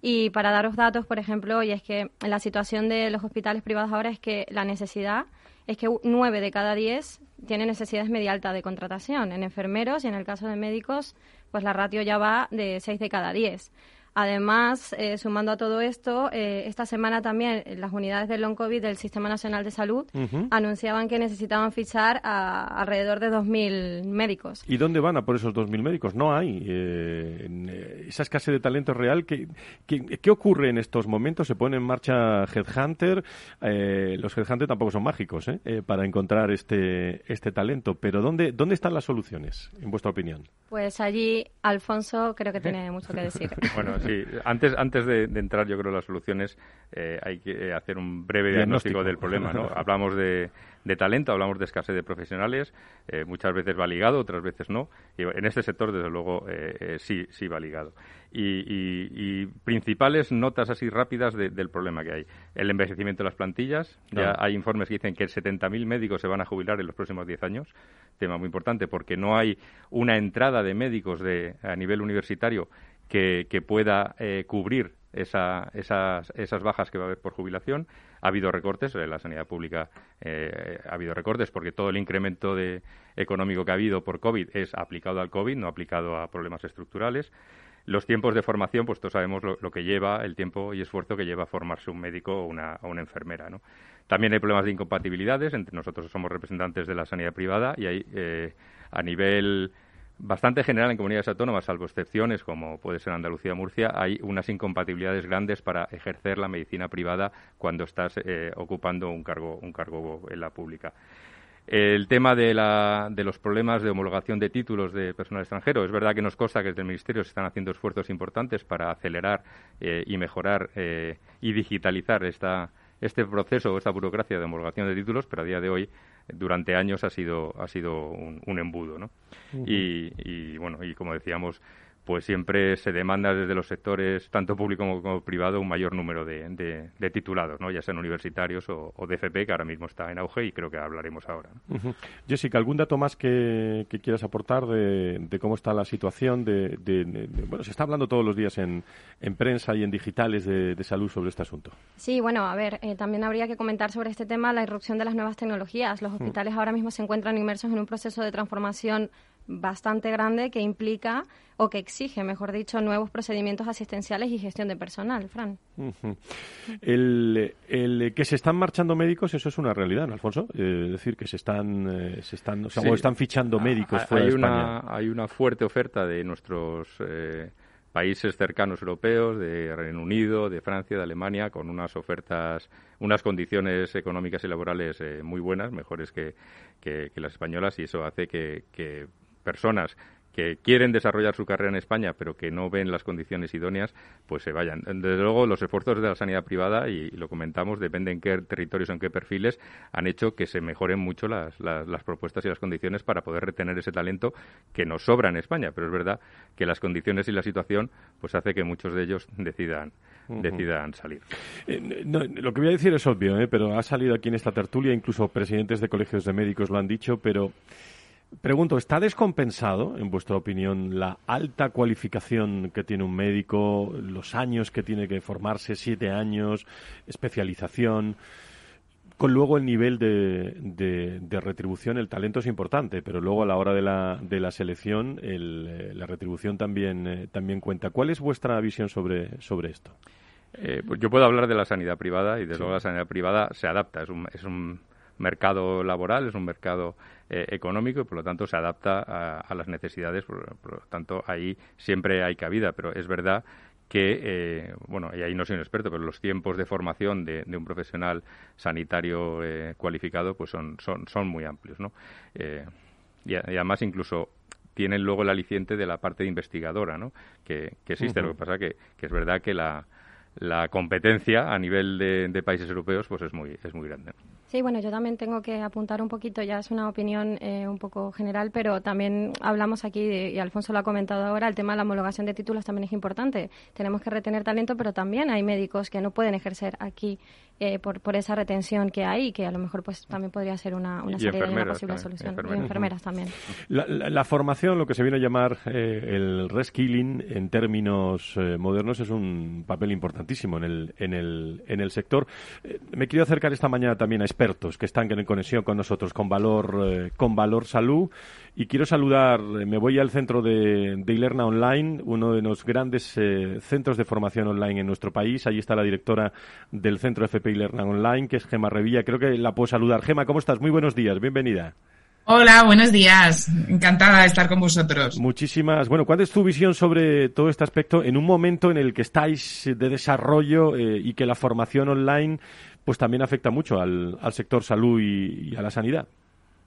Y para daros datos, por ejemplo, y es que la situación de los hospitales privados ahora es que la necesidad es que nueve de cada diez tienen necesidades media alta de contratación en enfermeros y en el caso de médicos, pues la ratio ya va de seis de cada diez. Además, eh, sumando a todo esto, eh, esta semana también las unidades del long COVID del Sistema Nacional de Salud anunciaban que necesitaban fichar a alrededor de 2.000 médicos. ¿Y dónde van a por esos 2.000 médicos? No hay. Eh, esa escasez de talento real. ¿qué, qué, ocurre en estos momentos? Se pone en marcha Headhunter. los Headhunter tampoco son mágicos para encontrar este, este talento. Pero ¿dónde, ¿dónde están las soluciones, en vuestra opinión? Pues allí Alfonso creo que tiene mucho que decir. bueno, Sí, antes, antes de, entrar yo creo en las soluciones eh, hay que hacer un breve diagnóstico, del problema. ¿no? hablamos de, talento, hablamos de escasez de profesionales, eh, muchas veces va ligado, otras veces no. Y en este sector, desde luego, eh, sí, sí va ligado. Y, principales notas así rápidas del problema que hay. El envejecimiento de las plantillas. Ya hay informes que dicen que 70.000 médicos se van a jubilar en los próximos 10 años. Tema muy importante porque no hay una entrada de médicos de, a nivel universitario que, pueda eh, cubrir esa, esas, esas bajas que va a haber por jubilación. Ha habido recortes, en la sanidad pública eh, ha habido recortes porque todo el incremento económico que ha habido por COVID es aplicado al COVID, no aplicado a problemas estructurales. Los tiempos de formación, pues todos sabemos lo, que lleva, el tiempo y esfuerzo que lleva formarse un médico o una, una enfermera. ¿no? También hay problemas de incompatibilidades, entre nosotros somos representantes de la sanidad privada y hay eh, a nivel bastante general en comunidades autónomas, salvo excepciones como puede ser Andalucía o Murcia, hay unas incompatibilidades grandes para ejercer la medicina privada cuando estás eh, ocupando un cargo, en la pública. El tema de, los problemas de homologación de títulos de personal extranjero. Es verdad que nos consta que desde el Ministerio se están haciendo esfuerzos importantes para acelerar eh, y mejorar eh, y digitalizar esta, este proceso o esta burocracia de homologación de títulos, pero a día de hoy, durante años, ha sido, ha sido un, embudo. ¿no? y, y, bueno, y como decíamos, pues siempre se demanda desde los sectores, tanto público como, privado, un mayor número de, titulados, ¿no? ya sean universitarios o, de FP, que ahora mismo está en auge y creo que hablaremos ahora. Jessica, ¿algún dato más que, quieras aportar de, cómo está la situación? De, bueno, se está hablando todos los días en, prensa y en digitales de, salud sobre este asunto. Sí, bueno, a ver, eh, también habría que comentar sobre este tema la irrupción de las nuevas tecnologías. Los hospitales ahora mismo se encuentran inmersos en un proceso de transformación bastante grande que implica o que exige, mejor dicho, nuevos procedimientos asistenciales y gestión de personal, Fran. el, el, que se están marchando médicos, eso es una realidad, ¿no, Alfonso? Eh, es decir, que se están, eh, se están, o están fichando médicos ah, fuera hay de España. Una, hay una fuerte oferta de nuestros eh, países cercanos europeos, de Reino Unido, de Francia, de Alemania, con unas ofertas, unas condiciones económicas y laborales muy buenas, mejores que, que, las españolas, y eso hace que, que personas que quieren desarrollar su carrera en España, pero que no ven las condiciones idóneas, pues se vayan. Desde luego, los esfuerzos de la sanidad privada, y, lo comentamos, depende en qué territorios o en qué perfiles, han hecho que se mejoren mucho las, las, propuestas y las condiciones para poder retener ese talento que nos sobra en España. Pero es verdad que las condiciones y la situación, pues hace que muchos de ellos decidan, decidan salir. Eh, lo que voy a decir es obvio, ¿eh? pero ha salido aquí en esta tertulia, incluso presidentes de colegios de médicos lo han dicho, pero Pregunto, ¿está descompensado, en vuestra opinión, la alta cualificación que tiene un médico, los años que tiene que formarse, siete años, especialización? Con luego el nivel de, retribución, el talento es importante, pero luego a la hora de la, de la selección eh, la retribución también, eh, también cuenta. ¿Cuál es vuestra visión sobre, sobre esto? Eh, pues yo puedo hablar de la sanidad privada y desde luego la sanidad privada se adapta, es un, es un mercado laboral, es un mercado eh, económico y por lo tanto se adapta a, las necesidades, por, lo tanto ahí siempre hay cabida, pero es verdad que, eh, bueno, y ahí no soy un experto, pero los tiempos de formación de, un profesional sanitario eh, cualificado pues son, son, son muy amplios, ¿no? Y, además incluso tienen luego el aliciente de la parte de investigadora, ¿no? Que, existe. Lo que pasa que, que es verdad que la, la competencia a nivel de, de, países europeos pues es muy es muy grande. Sí, bueno, yo también tengo que apuntar un poquito, ya es una opinión eh, un poco general, pero también hablamos aquí, y Alfonso lo ha comentado ahora, el tema de la homologación de títulos también es importante. Tenemos que retener talento, pero también hay médicos que no pueden ejercer aquí eh, por, por esa retención que hay que a lo mejor pues también podría ser una, una y una posible solución. Y enfermeras también. La, formación, lo que se viene a llamar eh, el reskilling en términos modernos, es un papel importantísimo en el, en el, en el sector. me quiero acercar esta mañana también a expertos que están en conexión con nosotros, con Valor, eh, con Valor Salud. Y quiero saludar, eh, me voy al centro de, de Ilerna Online, uno de los grandes eh, centros de formación online en nuestro país. Allí está la directora del centro FP Ilerna Online, que es Gema Revilla. Creo que la puedo saludar. Gema, ¿cómo estás? Muy buenos días, bienvenida. Hola, buenos días. Encantada de estar con vosotros. Muchísimas. Bueno, ¿cuál es tu visión sobre todo este aspecto en un momento en el que estáis de desarrollo y que la formación online pues también afecta mucho al, sector salud y, a la sanidad.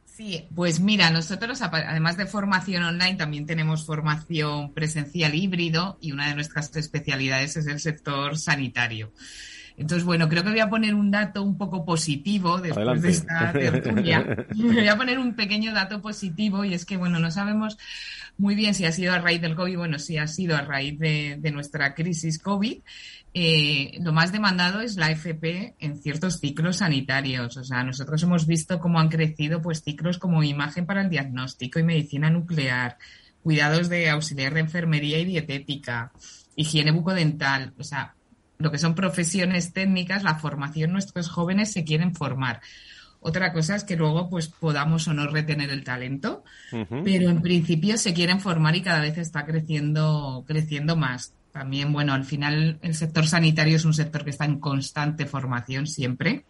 Sí, pues mira, nosotros además de formación online también tenemos formación presencial híbrido y una de nuestras especialidades es el sector sanitario. Entonces, bueno, creo que voy a poner un dato un poco positivo después de esta tertulia. voy a poner un pequeño dato positivo y es que, bueno, no sabemos muy bien si ha sido a raíz del COVID, bueno, si ha sido a raíz de, de nuestra crisis COVID, eh, lo más demandado es la FP en ciertos ciclos sanitarios. O sea, nosotros hemos visto cómo han crecido pues ciclos como imagen para el diagnóstico y medicina nuclear, cuidados de auxiliar de enfermería y dietética, higiene bucodental. O sea, lo que son profesiones técnicas, la formación, nuestros jóvenes se quieren formar. Otra cosa es que luego pues podamos o no retener el talento, pero en principio se quieren formar y cada vez está creciendo, creciendo más. También, bueno, al final el sector sanitario es un sector que está en constante formación siempre,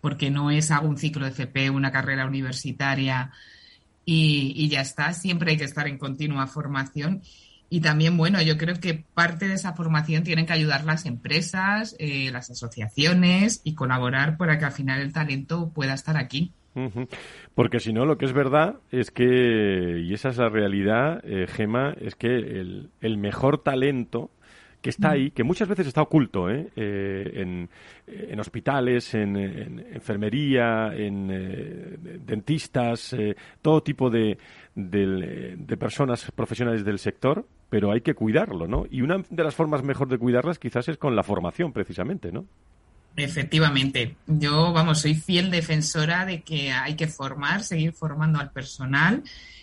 porque no es algún ciclo de FP, una carrera universitaria y, y ya está. Siempre hay que estar en continua formación y también, bueno, yo creo que parte de esa formación tienen que ayudar las empresas, eh, las asociaciones y colaborar para que al final el talento pueda estar aquí. Porque si no, lo que es verdad es que, y esa es la realidad, eh, Gema, es que el, el mejor talento que está ahí, que muchas veces está oculto ¿eh? eh en, hospitales, en, enfermería, en eh, dentistas, todo tipo de, de, personas profesionales del sector, pero hay que cuidarlo, ¿no? Y una de las formas mejor de cuidarlas quizás es con la formación, precisamente, ¿no? Efectivamente. Yo, vamos, soy fiel defensora de que hay que formar, seguir formando al personal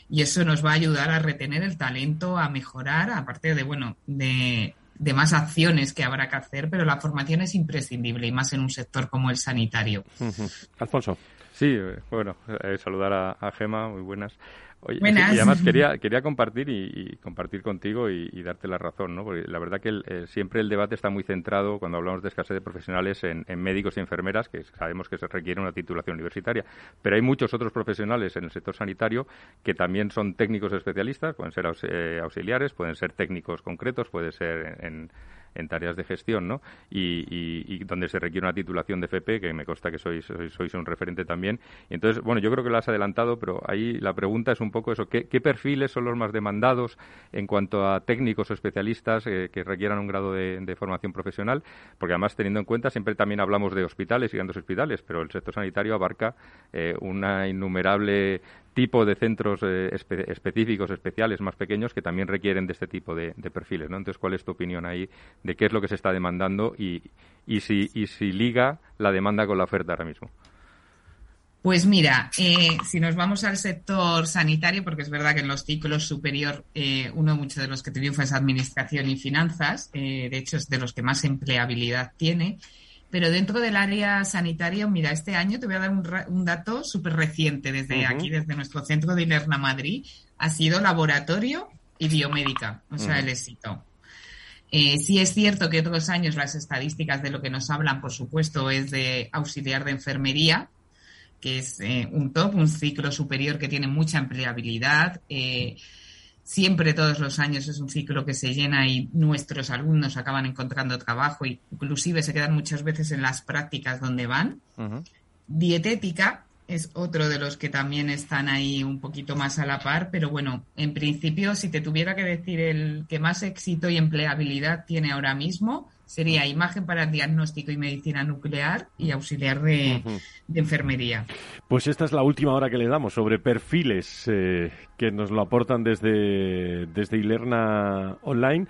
y eso nos va a ayudar a retener el talento, a mejorar, aparte de, bueno, de, de más acciones que habrá que hacer, pero la formación es imprescindible y más en un sector como el sanitario. Alfonso. Sí, eh, bueno, eh, saludar a, a Gema, muy buenas. Oye, y además quería, quería compartir y, compartir contigo y, darte la razón, ¿no? Porque la verdad que eh, siempre el debate está muy centrado cuando hablamos de escasez de profesionales en, médicos y enfermeras, que sabemos que se requiere una titulación universitaria. Pero hay muchos otros profesionales en el sector sanitario que también son técnicos especialistas, pueden ser eh, auxiliares, pueden ser técnicos concretos, puede ser en en tareas de gestión, ¿no? Y, donde se requiere una titulación de FP, que me consta que sois, sois, un referente también. Entonces, bueno, yo creo que lo has adelantado, pero ahí la pregunta es un poco eso, ¿qué, perfiles son los más demandados en cuanto a técnicos o especialistas eh, que requieran un grado de, formación profesional? Porque además, teniendo en cuenta, siempre también hablamos de hospitales y grandes hospitales, pero el sector sanitario abarca eh, una innumerable tipo de centros eh, específicos, especiales, más pequeños, que también requieren de este tipo de, perfiles. ¿no? Entonces, ¿cuál es tu opinión ahí de qué es lo que se está demandando y, y, si, y si liga la demanda con la oferta ahora mismo? Pues mira, eh, si nos vamos al sector sanitario, porque es verdad que en los ciclos superior eh, uno mucho de los que triunfa es administración y finanzas, de hecho es de los que más empleabilidad tiene, pero dentro del área sanitaria, mira, este año te voy a dar un, dato súper reciente desde aquí, desde nuestro centro de Ilerna Madrid, ha sido laboratorio y biomédica, o sea, el éxito. Eh, sí es cierto que otros años las estadísticas de lo que nos hablan, por supuesto, es de auxiliar de enfermería, que es eh, un top, un ciclo superior que tiene mucha empleabilidad. Eh, siempre todos los años es un ciclo que se llena y nuestros alumnos acaban encontrando trabajo e inclusive se quedan muchas veces en las prácticas donde van. Dietética es otro de los que también están ahí un poquito más a la par, pero bueno, en principio si te tuviera que decir el que más éxito y empleabilidad tiene ahora mismo, sería imagen para diagnóstico y medicina nuclear y auxiliar de, enfermería. Pues esta es la última hora que le damos sobre perfiles eh, que nos lo aportan desde, desde Ilerna Online.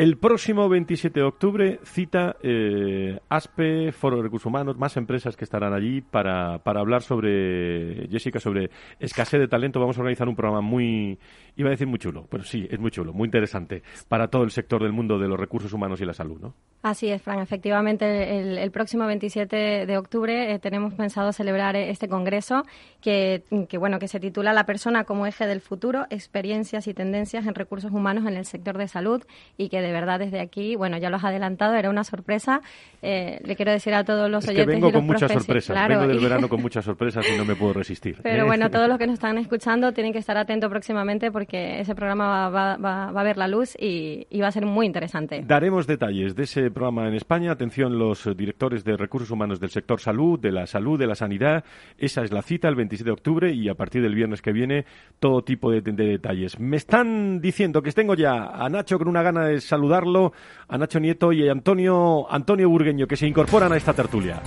El próximo 27 de octubre cita eh, ASPE, Foro de Recursos Humanos, más empresas que estarán allí para, para hablar sobre, Jessica, sobre escasez de talento. Vamos a organizar un programa muy, iba a decir muy chulo, pero sí, es muy chulo, muy interesante para todo el sector del mundo de los recursos humanos y la salud, ¿no? Así es, Fran. Efectivamente, el, próximo 27 de octubre eh, tenemos pensado celebrar este congreso que, que, bueno, que se titula La persona como eje del futuro, experiencias y tendencias en recursos humanos en el sector de salud y que de verdad desde aquí, bueno, ya lo has adelantado, era una sorpresa. Eh, le quiero decir a todos los oyentes. Que vengo con muchas sorpresas, vengo del verano con muchas sorpresas y no me puedo resistir. Pero bueno, todos los que nos están escuchando tienen que estar atentos próximamente porque ese programa va, va, a ver la luz y, y va a ser muy interesante. Daremos detalles de ese programa en España. Atención los directores de recursos humanos del sector salud, de la salud, de la sanidad. Esa es la cita el 27 de octubre y a partir del viernes que viene todo tipo de, de detalles. Me están diciendo que tengo ya a Nacho con una gana de saludarlo, a Nacho Nieto y a Antonio, Antonio Burgueño que se incorporan a esta tertulia.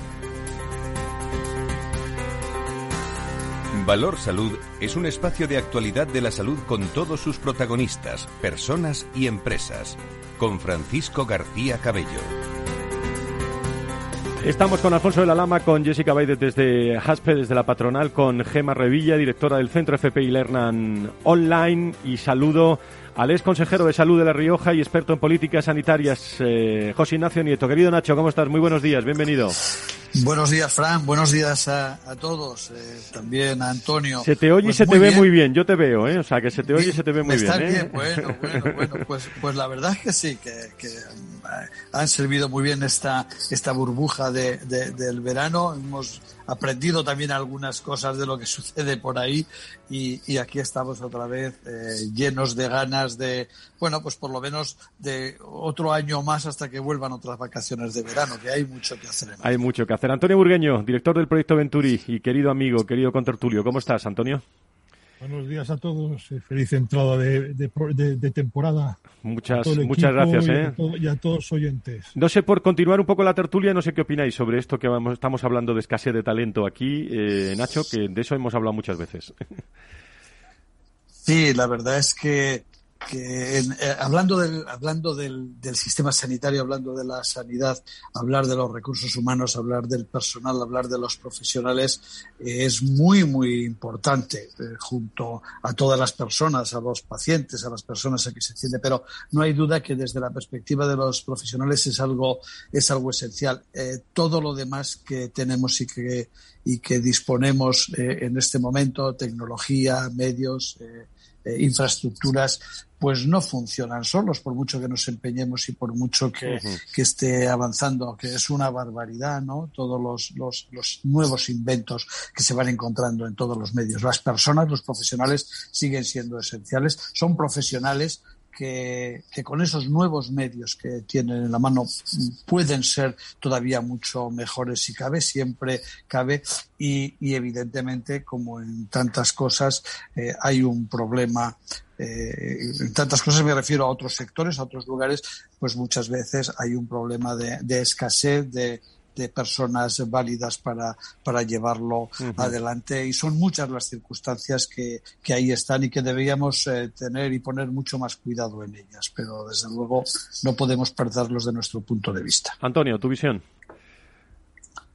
Valor Salud es un espacio de actualidad de la salud con todos sus protagonistas, personas y empresas. Con Francisco García Cabello. Estamos con Alfonso de la Lama, con Jessica Baide desde Haspe, desde la patronal, con Gema Revilla, directora del Centro FPI Lernan Online, y saludo al ex consejero de salud de La Rioja y experto en políticas sanitarias, eh, José Ignacio Nieto. Querido Nacho, ¿cómo estás? Muy buenos días, bienvenido. Buenos días, Fran. Buenos días a, todos. Eh, también a Antonio. Se te oye y pues se te ve muy bien. Yo te veo, ¿eh? O sea, que se te oye y se te ve muy bien. Está bien, ¿eh? bueno, bueno, bueno. Pues, pues la verdad es que sí, que, que han servido muy bien esta, esta burbuja de, del verano. Hemos aprendido también algunas cosas de lo que sucede por ahí y, y aquí estamos otra vez eh, llenos de ganas de, bueno, pues por lo menos de otro año más hasta que vuelvan otras vacaciones de verano, que hay mucho que hacer. Hay mucho que hacer. Antonio Burgueño, director del proyecto Venturi y querido amigo, querido contertulio, ¿cómo estás, Antonio? Buenos días a todos. Eh, feliz entrada de, de, temporada. Muchas, muchas gracias. ¿eh? Y, a todos oyentes. No sé, por continuar un poco la tertulia, no sé qué opináis sobre esto que vamos, estamos hablando de escasez de talento aquí, eh, Nacho, que de eso hemos hablado muchas veces. Sí, la verdad es que que eh, hablando, del, hablando del, sistema sanitario, hablando de la sanidad, hablar de los recursos humanos, hablar del personal, hablar de los profesionales, eh, es muy, muy importante eh, junto a todas las personas, a los pacientes, a las personas a que se entiende. Pero no hay duda que desde la perspectiva de los profesionales es algo, es algo esencial. todo lo demás que tenemos y que, y que disponemos en este momento, tecnología, medios, eh, infraestructuras pues no funcionan solos, por mucho que nos empeñemos y por mucho que, esté avanzando, que es una barbaridad, ¿no? Todos los, los, los, nuevos inventos que se van encontrando en todos los medios. Las personas, los profesionales, siguen siendo esenciales. Son profesionales que, con esos nuevos medios que tienen en la mano pueden ser todavía mucho mejores si cabe, siempre cabe. Y, evidentemente como en tantas cosas eh, hay un problema eh, en tantas cosas me refiero a otros sectores, a otros lugares, pues muchas veces hay un problema de escasez, de, de personas válidas para, para llevarlo adelante y son muchas las circunstancias que, que ahí están y que deberíamos eh, tener y poner mucho más cuidado en ellas, pero desde luego no podemos perderlos de nuestro punto de vista. Antonio, tu visión.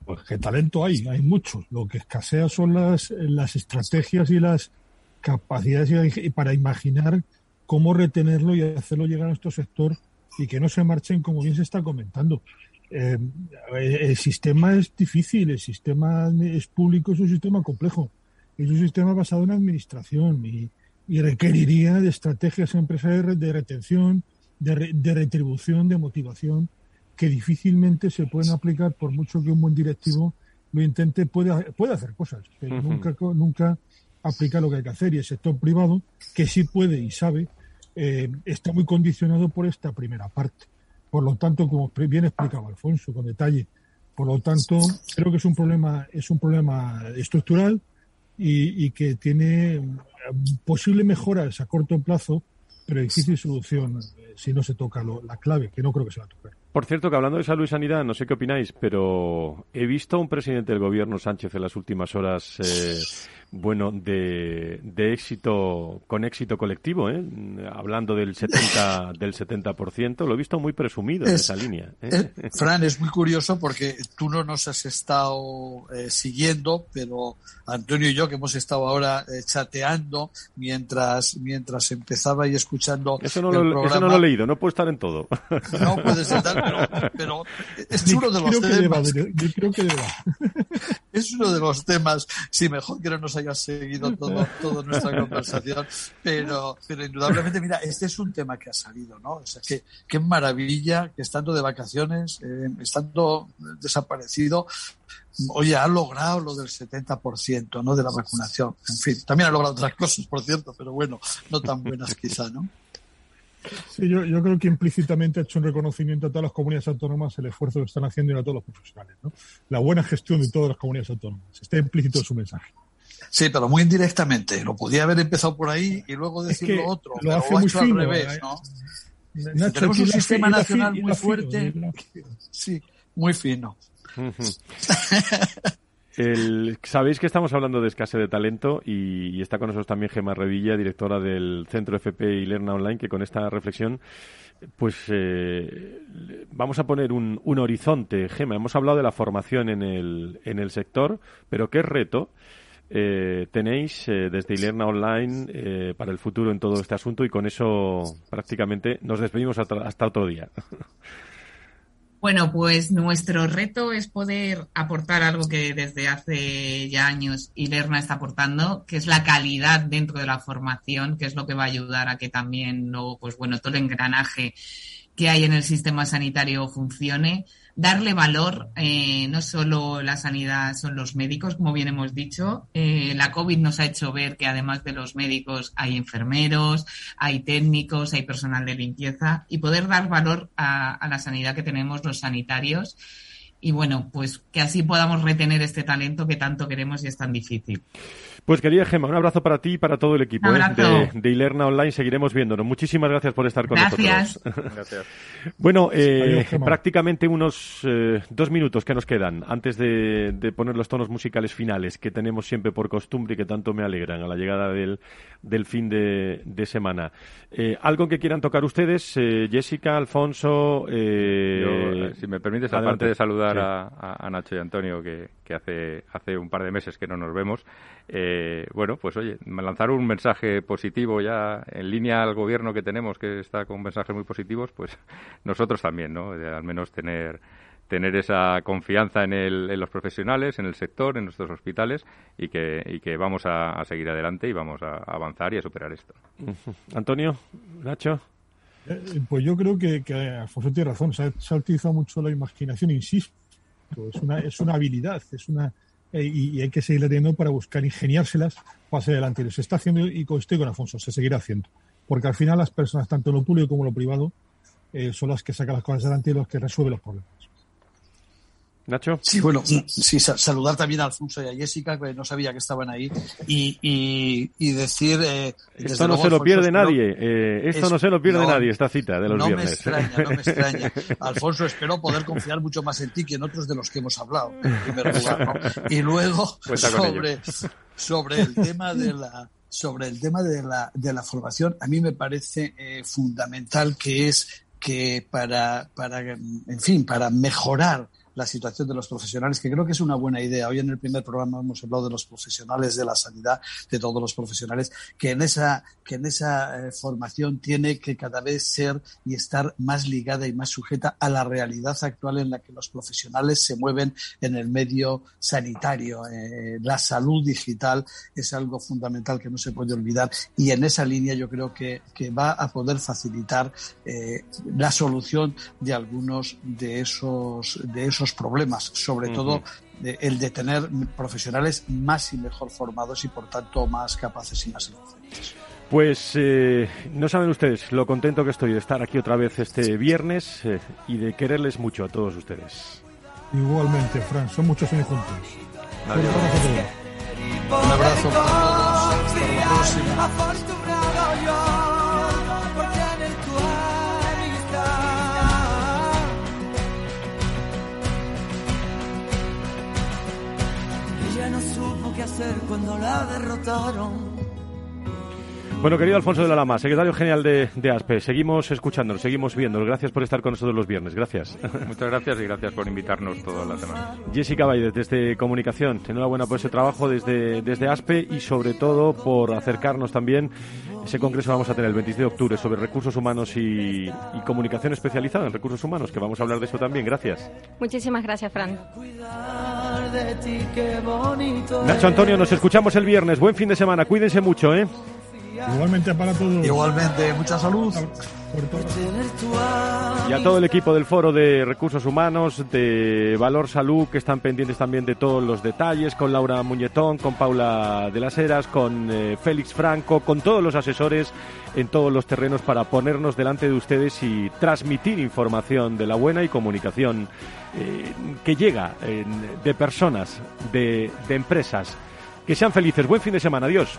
Pues qué talento hay, hay mucho. Lo que escasea son las, las estrategias y las capacidades para imaginar cómo retenerlo y hacerlo llegar a nuestro sector y que no se marchen como bien se está comentando. Eh, el sistema es difícil, el sistema es público, es un sistema complejo, es un sistema basado en administración y, requeriría de estrategias empresariales de retención, de, retribución, de motivación, que difícilmente se pueden aplicar por mucho que un buen directivo lo intente, puede, puede hacer cosas, pero nunca, nunca aplica lo que hay que hacer. Y el sector privado, que sí puede y sabe, eh, está muy condicionado por esta primera parte. Por lo tanto, como bien explicaba Alfonso con detalle, por lo tanto, creo que es un problema, es un problema estructural y, que tiene posible mejoras a corto plazo, pero difícil solución eh, si no se toca la clave, que no creo que se va a tocar. Por cierto, que hablando de salud y sanidad, no sé qué opináis, pero he visto a un presidente del gobierno, Sánchez, en las últimas horas eh, bueno, de, de éxito, con éxito colectivo, ¿eh? hablando del 70%, del 70%, lo he visto muy presumido en esa línea. ¿eh? Fran, es muy curioso porque tú no nos has estado eh, siguiendo, pero Antonio y yo que hemos estado ahora eh, chateando mientras, mientras empezaba y escuchando eso no, lo, eso no lo he leído, no puedo estar en todo. No puedes estar, pero, pero es uno de los temas. yo creo que es uno de los temas, sí, mejor que no nos hayas seguido todo, toda nuestra conversación, pero, pero indudablemente, mira, este es un tema que ha salido, ¿no? O sea, que, qué maravilla que estando de vacaciones, eh, estando desaparecido, oye, ha logrado lo del 70%, ¿no? De la vacunación. En fin, también ha logrado otras cosas, por cierto, pero bueno, no tan buenas quizá, ¿no? Sí, yo, yo, creo que implícitamente ha hecho un reconocimiento a todas las comunidades autónomas el esfuerzo que están haciendo y a todos los profesionales. ¿no? La buena gestión de todas las comunidades autónomas. Está implícito en su mensaje. Sí, pero muy indirectamente. Lo podía haber empezado por ahí y luego decir lo otro. Lo hace fino, al revés, ¿eh? ¿no? tenemos un sistema nacional muy fuerte. sí, muy fino. Sabéis que estamos hablando de escasez de talento y, está con nosotros también Gemma Revilla, directora del Centro FP y Lerna Online, que con esta reflexión pues eh, vamos a poner un, un, horizonte. Gema, hemos hablado de la formación en el, en el sector, pero ¿qué reto eh, tenéis eh, desde Ilerna Online eh, para el futuro en todo este asunto? Y con eso prácticamente nos despedimos hasta, otro día. Bueno, pues nuestro reto es poder aportar algo que desde hace ya años Ilerna está aportando, que es la calidad dentro de la formación, que es lo que va a ayudar a que también no, pues bueno, todo el engranaje que hay en el sistema sanitario funcione darle valor, eh, no solo la sanidad son los médicos, como bien hemos dicho, eh, la COVID nos ha hecho ver que además de los médicos hay enfermeros, hay técnicos, hay personal de limpieza y poder dar valor a, a la sanidad que tenemos los sanitarios y bueno, pues que así podamos retener este talento que tanto queremos y es tan difícil. Pues querida Gemma, un abrazo para ti y para todo el equipo ¿eh? de, de, Ilerna Online. Seguiremos viéndonos. Muchísimas gracias por estar con gracias. nosotros. Gracias. bueno, eh, prácticamente unos eh, dos minutos que nos quedan antes de, de, poner los tonos musicales finales que tenemos siempre por costumbre y que tanto me alegran a la llegada del, del fin de, de semana. Eh, ¿Algo que quieran tocar ustedes? Eh, Jessica, Alfonso. Yo, si me permites, aparte de saludar sí. a, a, Nacho y Antonio, que, que hace, hace un par de meses que no nos vemos. Eh, bueno, pues oye, lanzar un mensaje positivo ya en línea al gobierno que tenemos, que está con mensajes muy positivos, pues nosotros también, ¿no? De al menos tener tener esa confianza en, el, en, los profesionales, en el sector, en nuestros hospitales y que, y que vamos a, a, seguir adelante y vamos a avanzar y a superar esto. Antonio, Nacho. Eh, pues yo creo que, que, Alfonso tiene razón, se ha, utilizado mucho la imaginación, insisto, es una, es una habilidad, es una, eh, y, hay que seguir teniendo para buscar ingeniárselas para hacer adelante. Se está haciendo, y estoy con Alfonso, se seguirá haciendo. Porque al final las personas, tanto en lo público como en lo privado, eh, son las que sacan las cosas adelante y los que resuelven los problemas. Nacho. Sí, bueno, sí, saludar también a Alfonso y a Jessica, que no sabía que estaban ahí, y, y, y decir... Eh, esto no luego, se lo pierde nadie, eh, esto es, no se lo pierde no, nadie, esta cita de los no viernes. Me extraña, no me extraña. Alfonso, espero poder confiar mucho más en ti que en otros de los que hemos hablado, en primer lugar. ¿no? Y luego, sobre, sobre el tema de la sobre el tema de la, de la formación, a mí me parece eh, fundamental que es que para, para, en fin, para mejorar la situación de los profesionales, que creo que es una buena idea. Hoy en el primer programa hemos hablado de los profesionales de la sanidad, de todos los profesionales, que en esa, que en esa eh, formación tiene que cada vez ser y estar más ligada y más sujeta a la realidad actual en la que los profesionales se mueven en el medio sanitario. Eh, la salud digital es algo fundamental que no se puede olvidar y en esa línea yo creo que, que va a poder facilitar eh, la solución de algunos de esos, de esos problemas, sobre uh -huh. todo de, el de tener profesionales más y mejor formados y por tanto más capaces y más eficientes. Pues eh, no saben ustedes lo contento que estoy de estar aquí otra vez este viernes eh, y de quererles mucho a todos ustedes. Igualmente, Fran, son muchos años juntos. Adiós. Un abrazo para todos. Hasta la próxima. Qué hacer cuando la derrotaron. Bueno, querido Alfonso de la Lama, secretario general de, de ASPE, seguimos escuchándonos, seguimos viéndonos. Gracias por estar con nosotros los viernes. Gracias. Muchas gracias y gracias por invitarnos todas las semanas. Jessica Baide, desde Comunicación, enhorabuena por ese trabajo desde, desde ASPE y sobre todo por acercarnos también ese congreso vamos a tener el 26 de octubre sobre recursos humanos y, y, comunicación especializada en recursos humanos, que vamos a hablar de eso también. Gracias. Muchísimas gracias, Fran. Nacho Antonio, nos escuchamos el viernes. Buen fin de semana. Cuídense mucho, ¿eh? Igualmente para todos. Igualmente, mucha salud. Y a todo el equipo del Foro de Recursos Humanos, de Valor Salud, que están pendientes también de todos los detalles, con Laura Muñetón, con Paula de las Heras, con eh, Félix Franco, con todos los asesores en todos los terrenos para ponernos delante de ustedes y transmitir información de la buena y comunicación eh, que llega eh, de personas, de, de empresas. Que sean felices. Buen fin de semana. Adiós.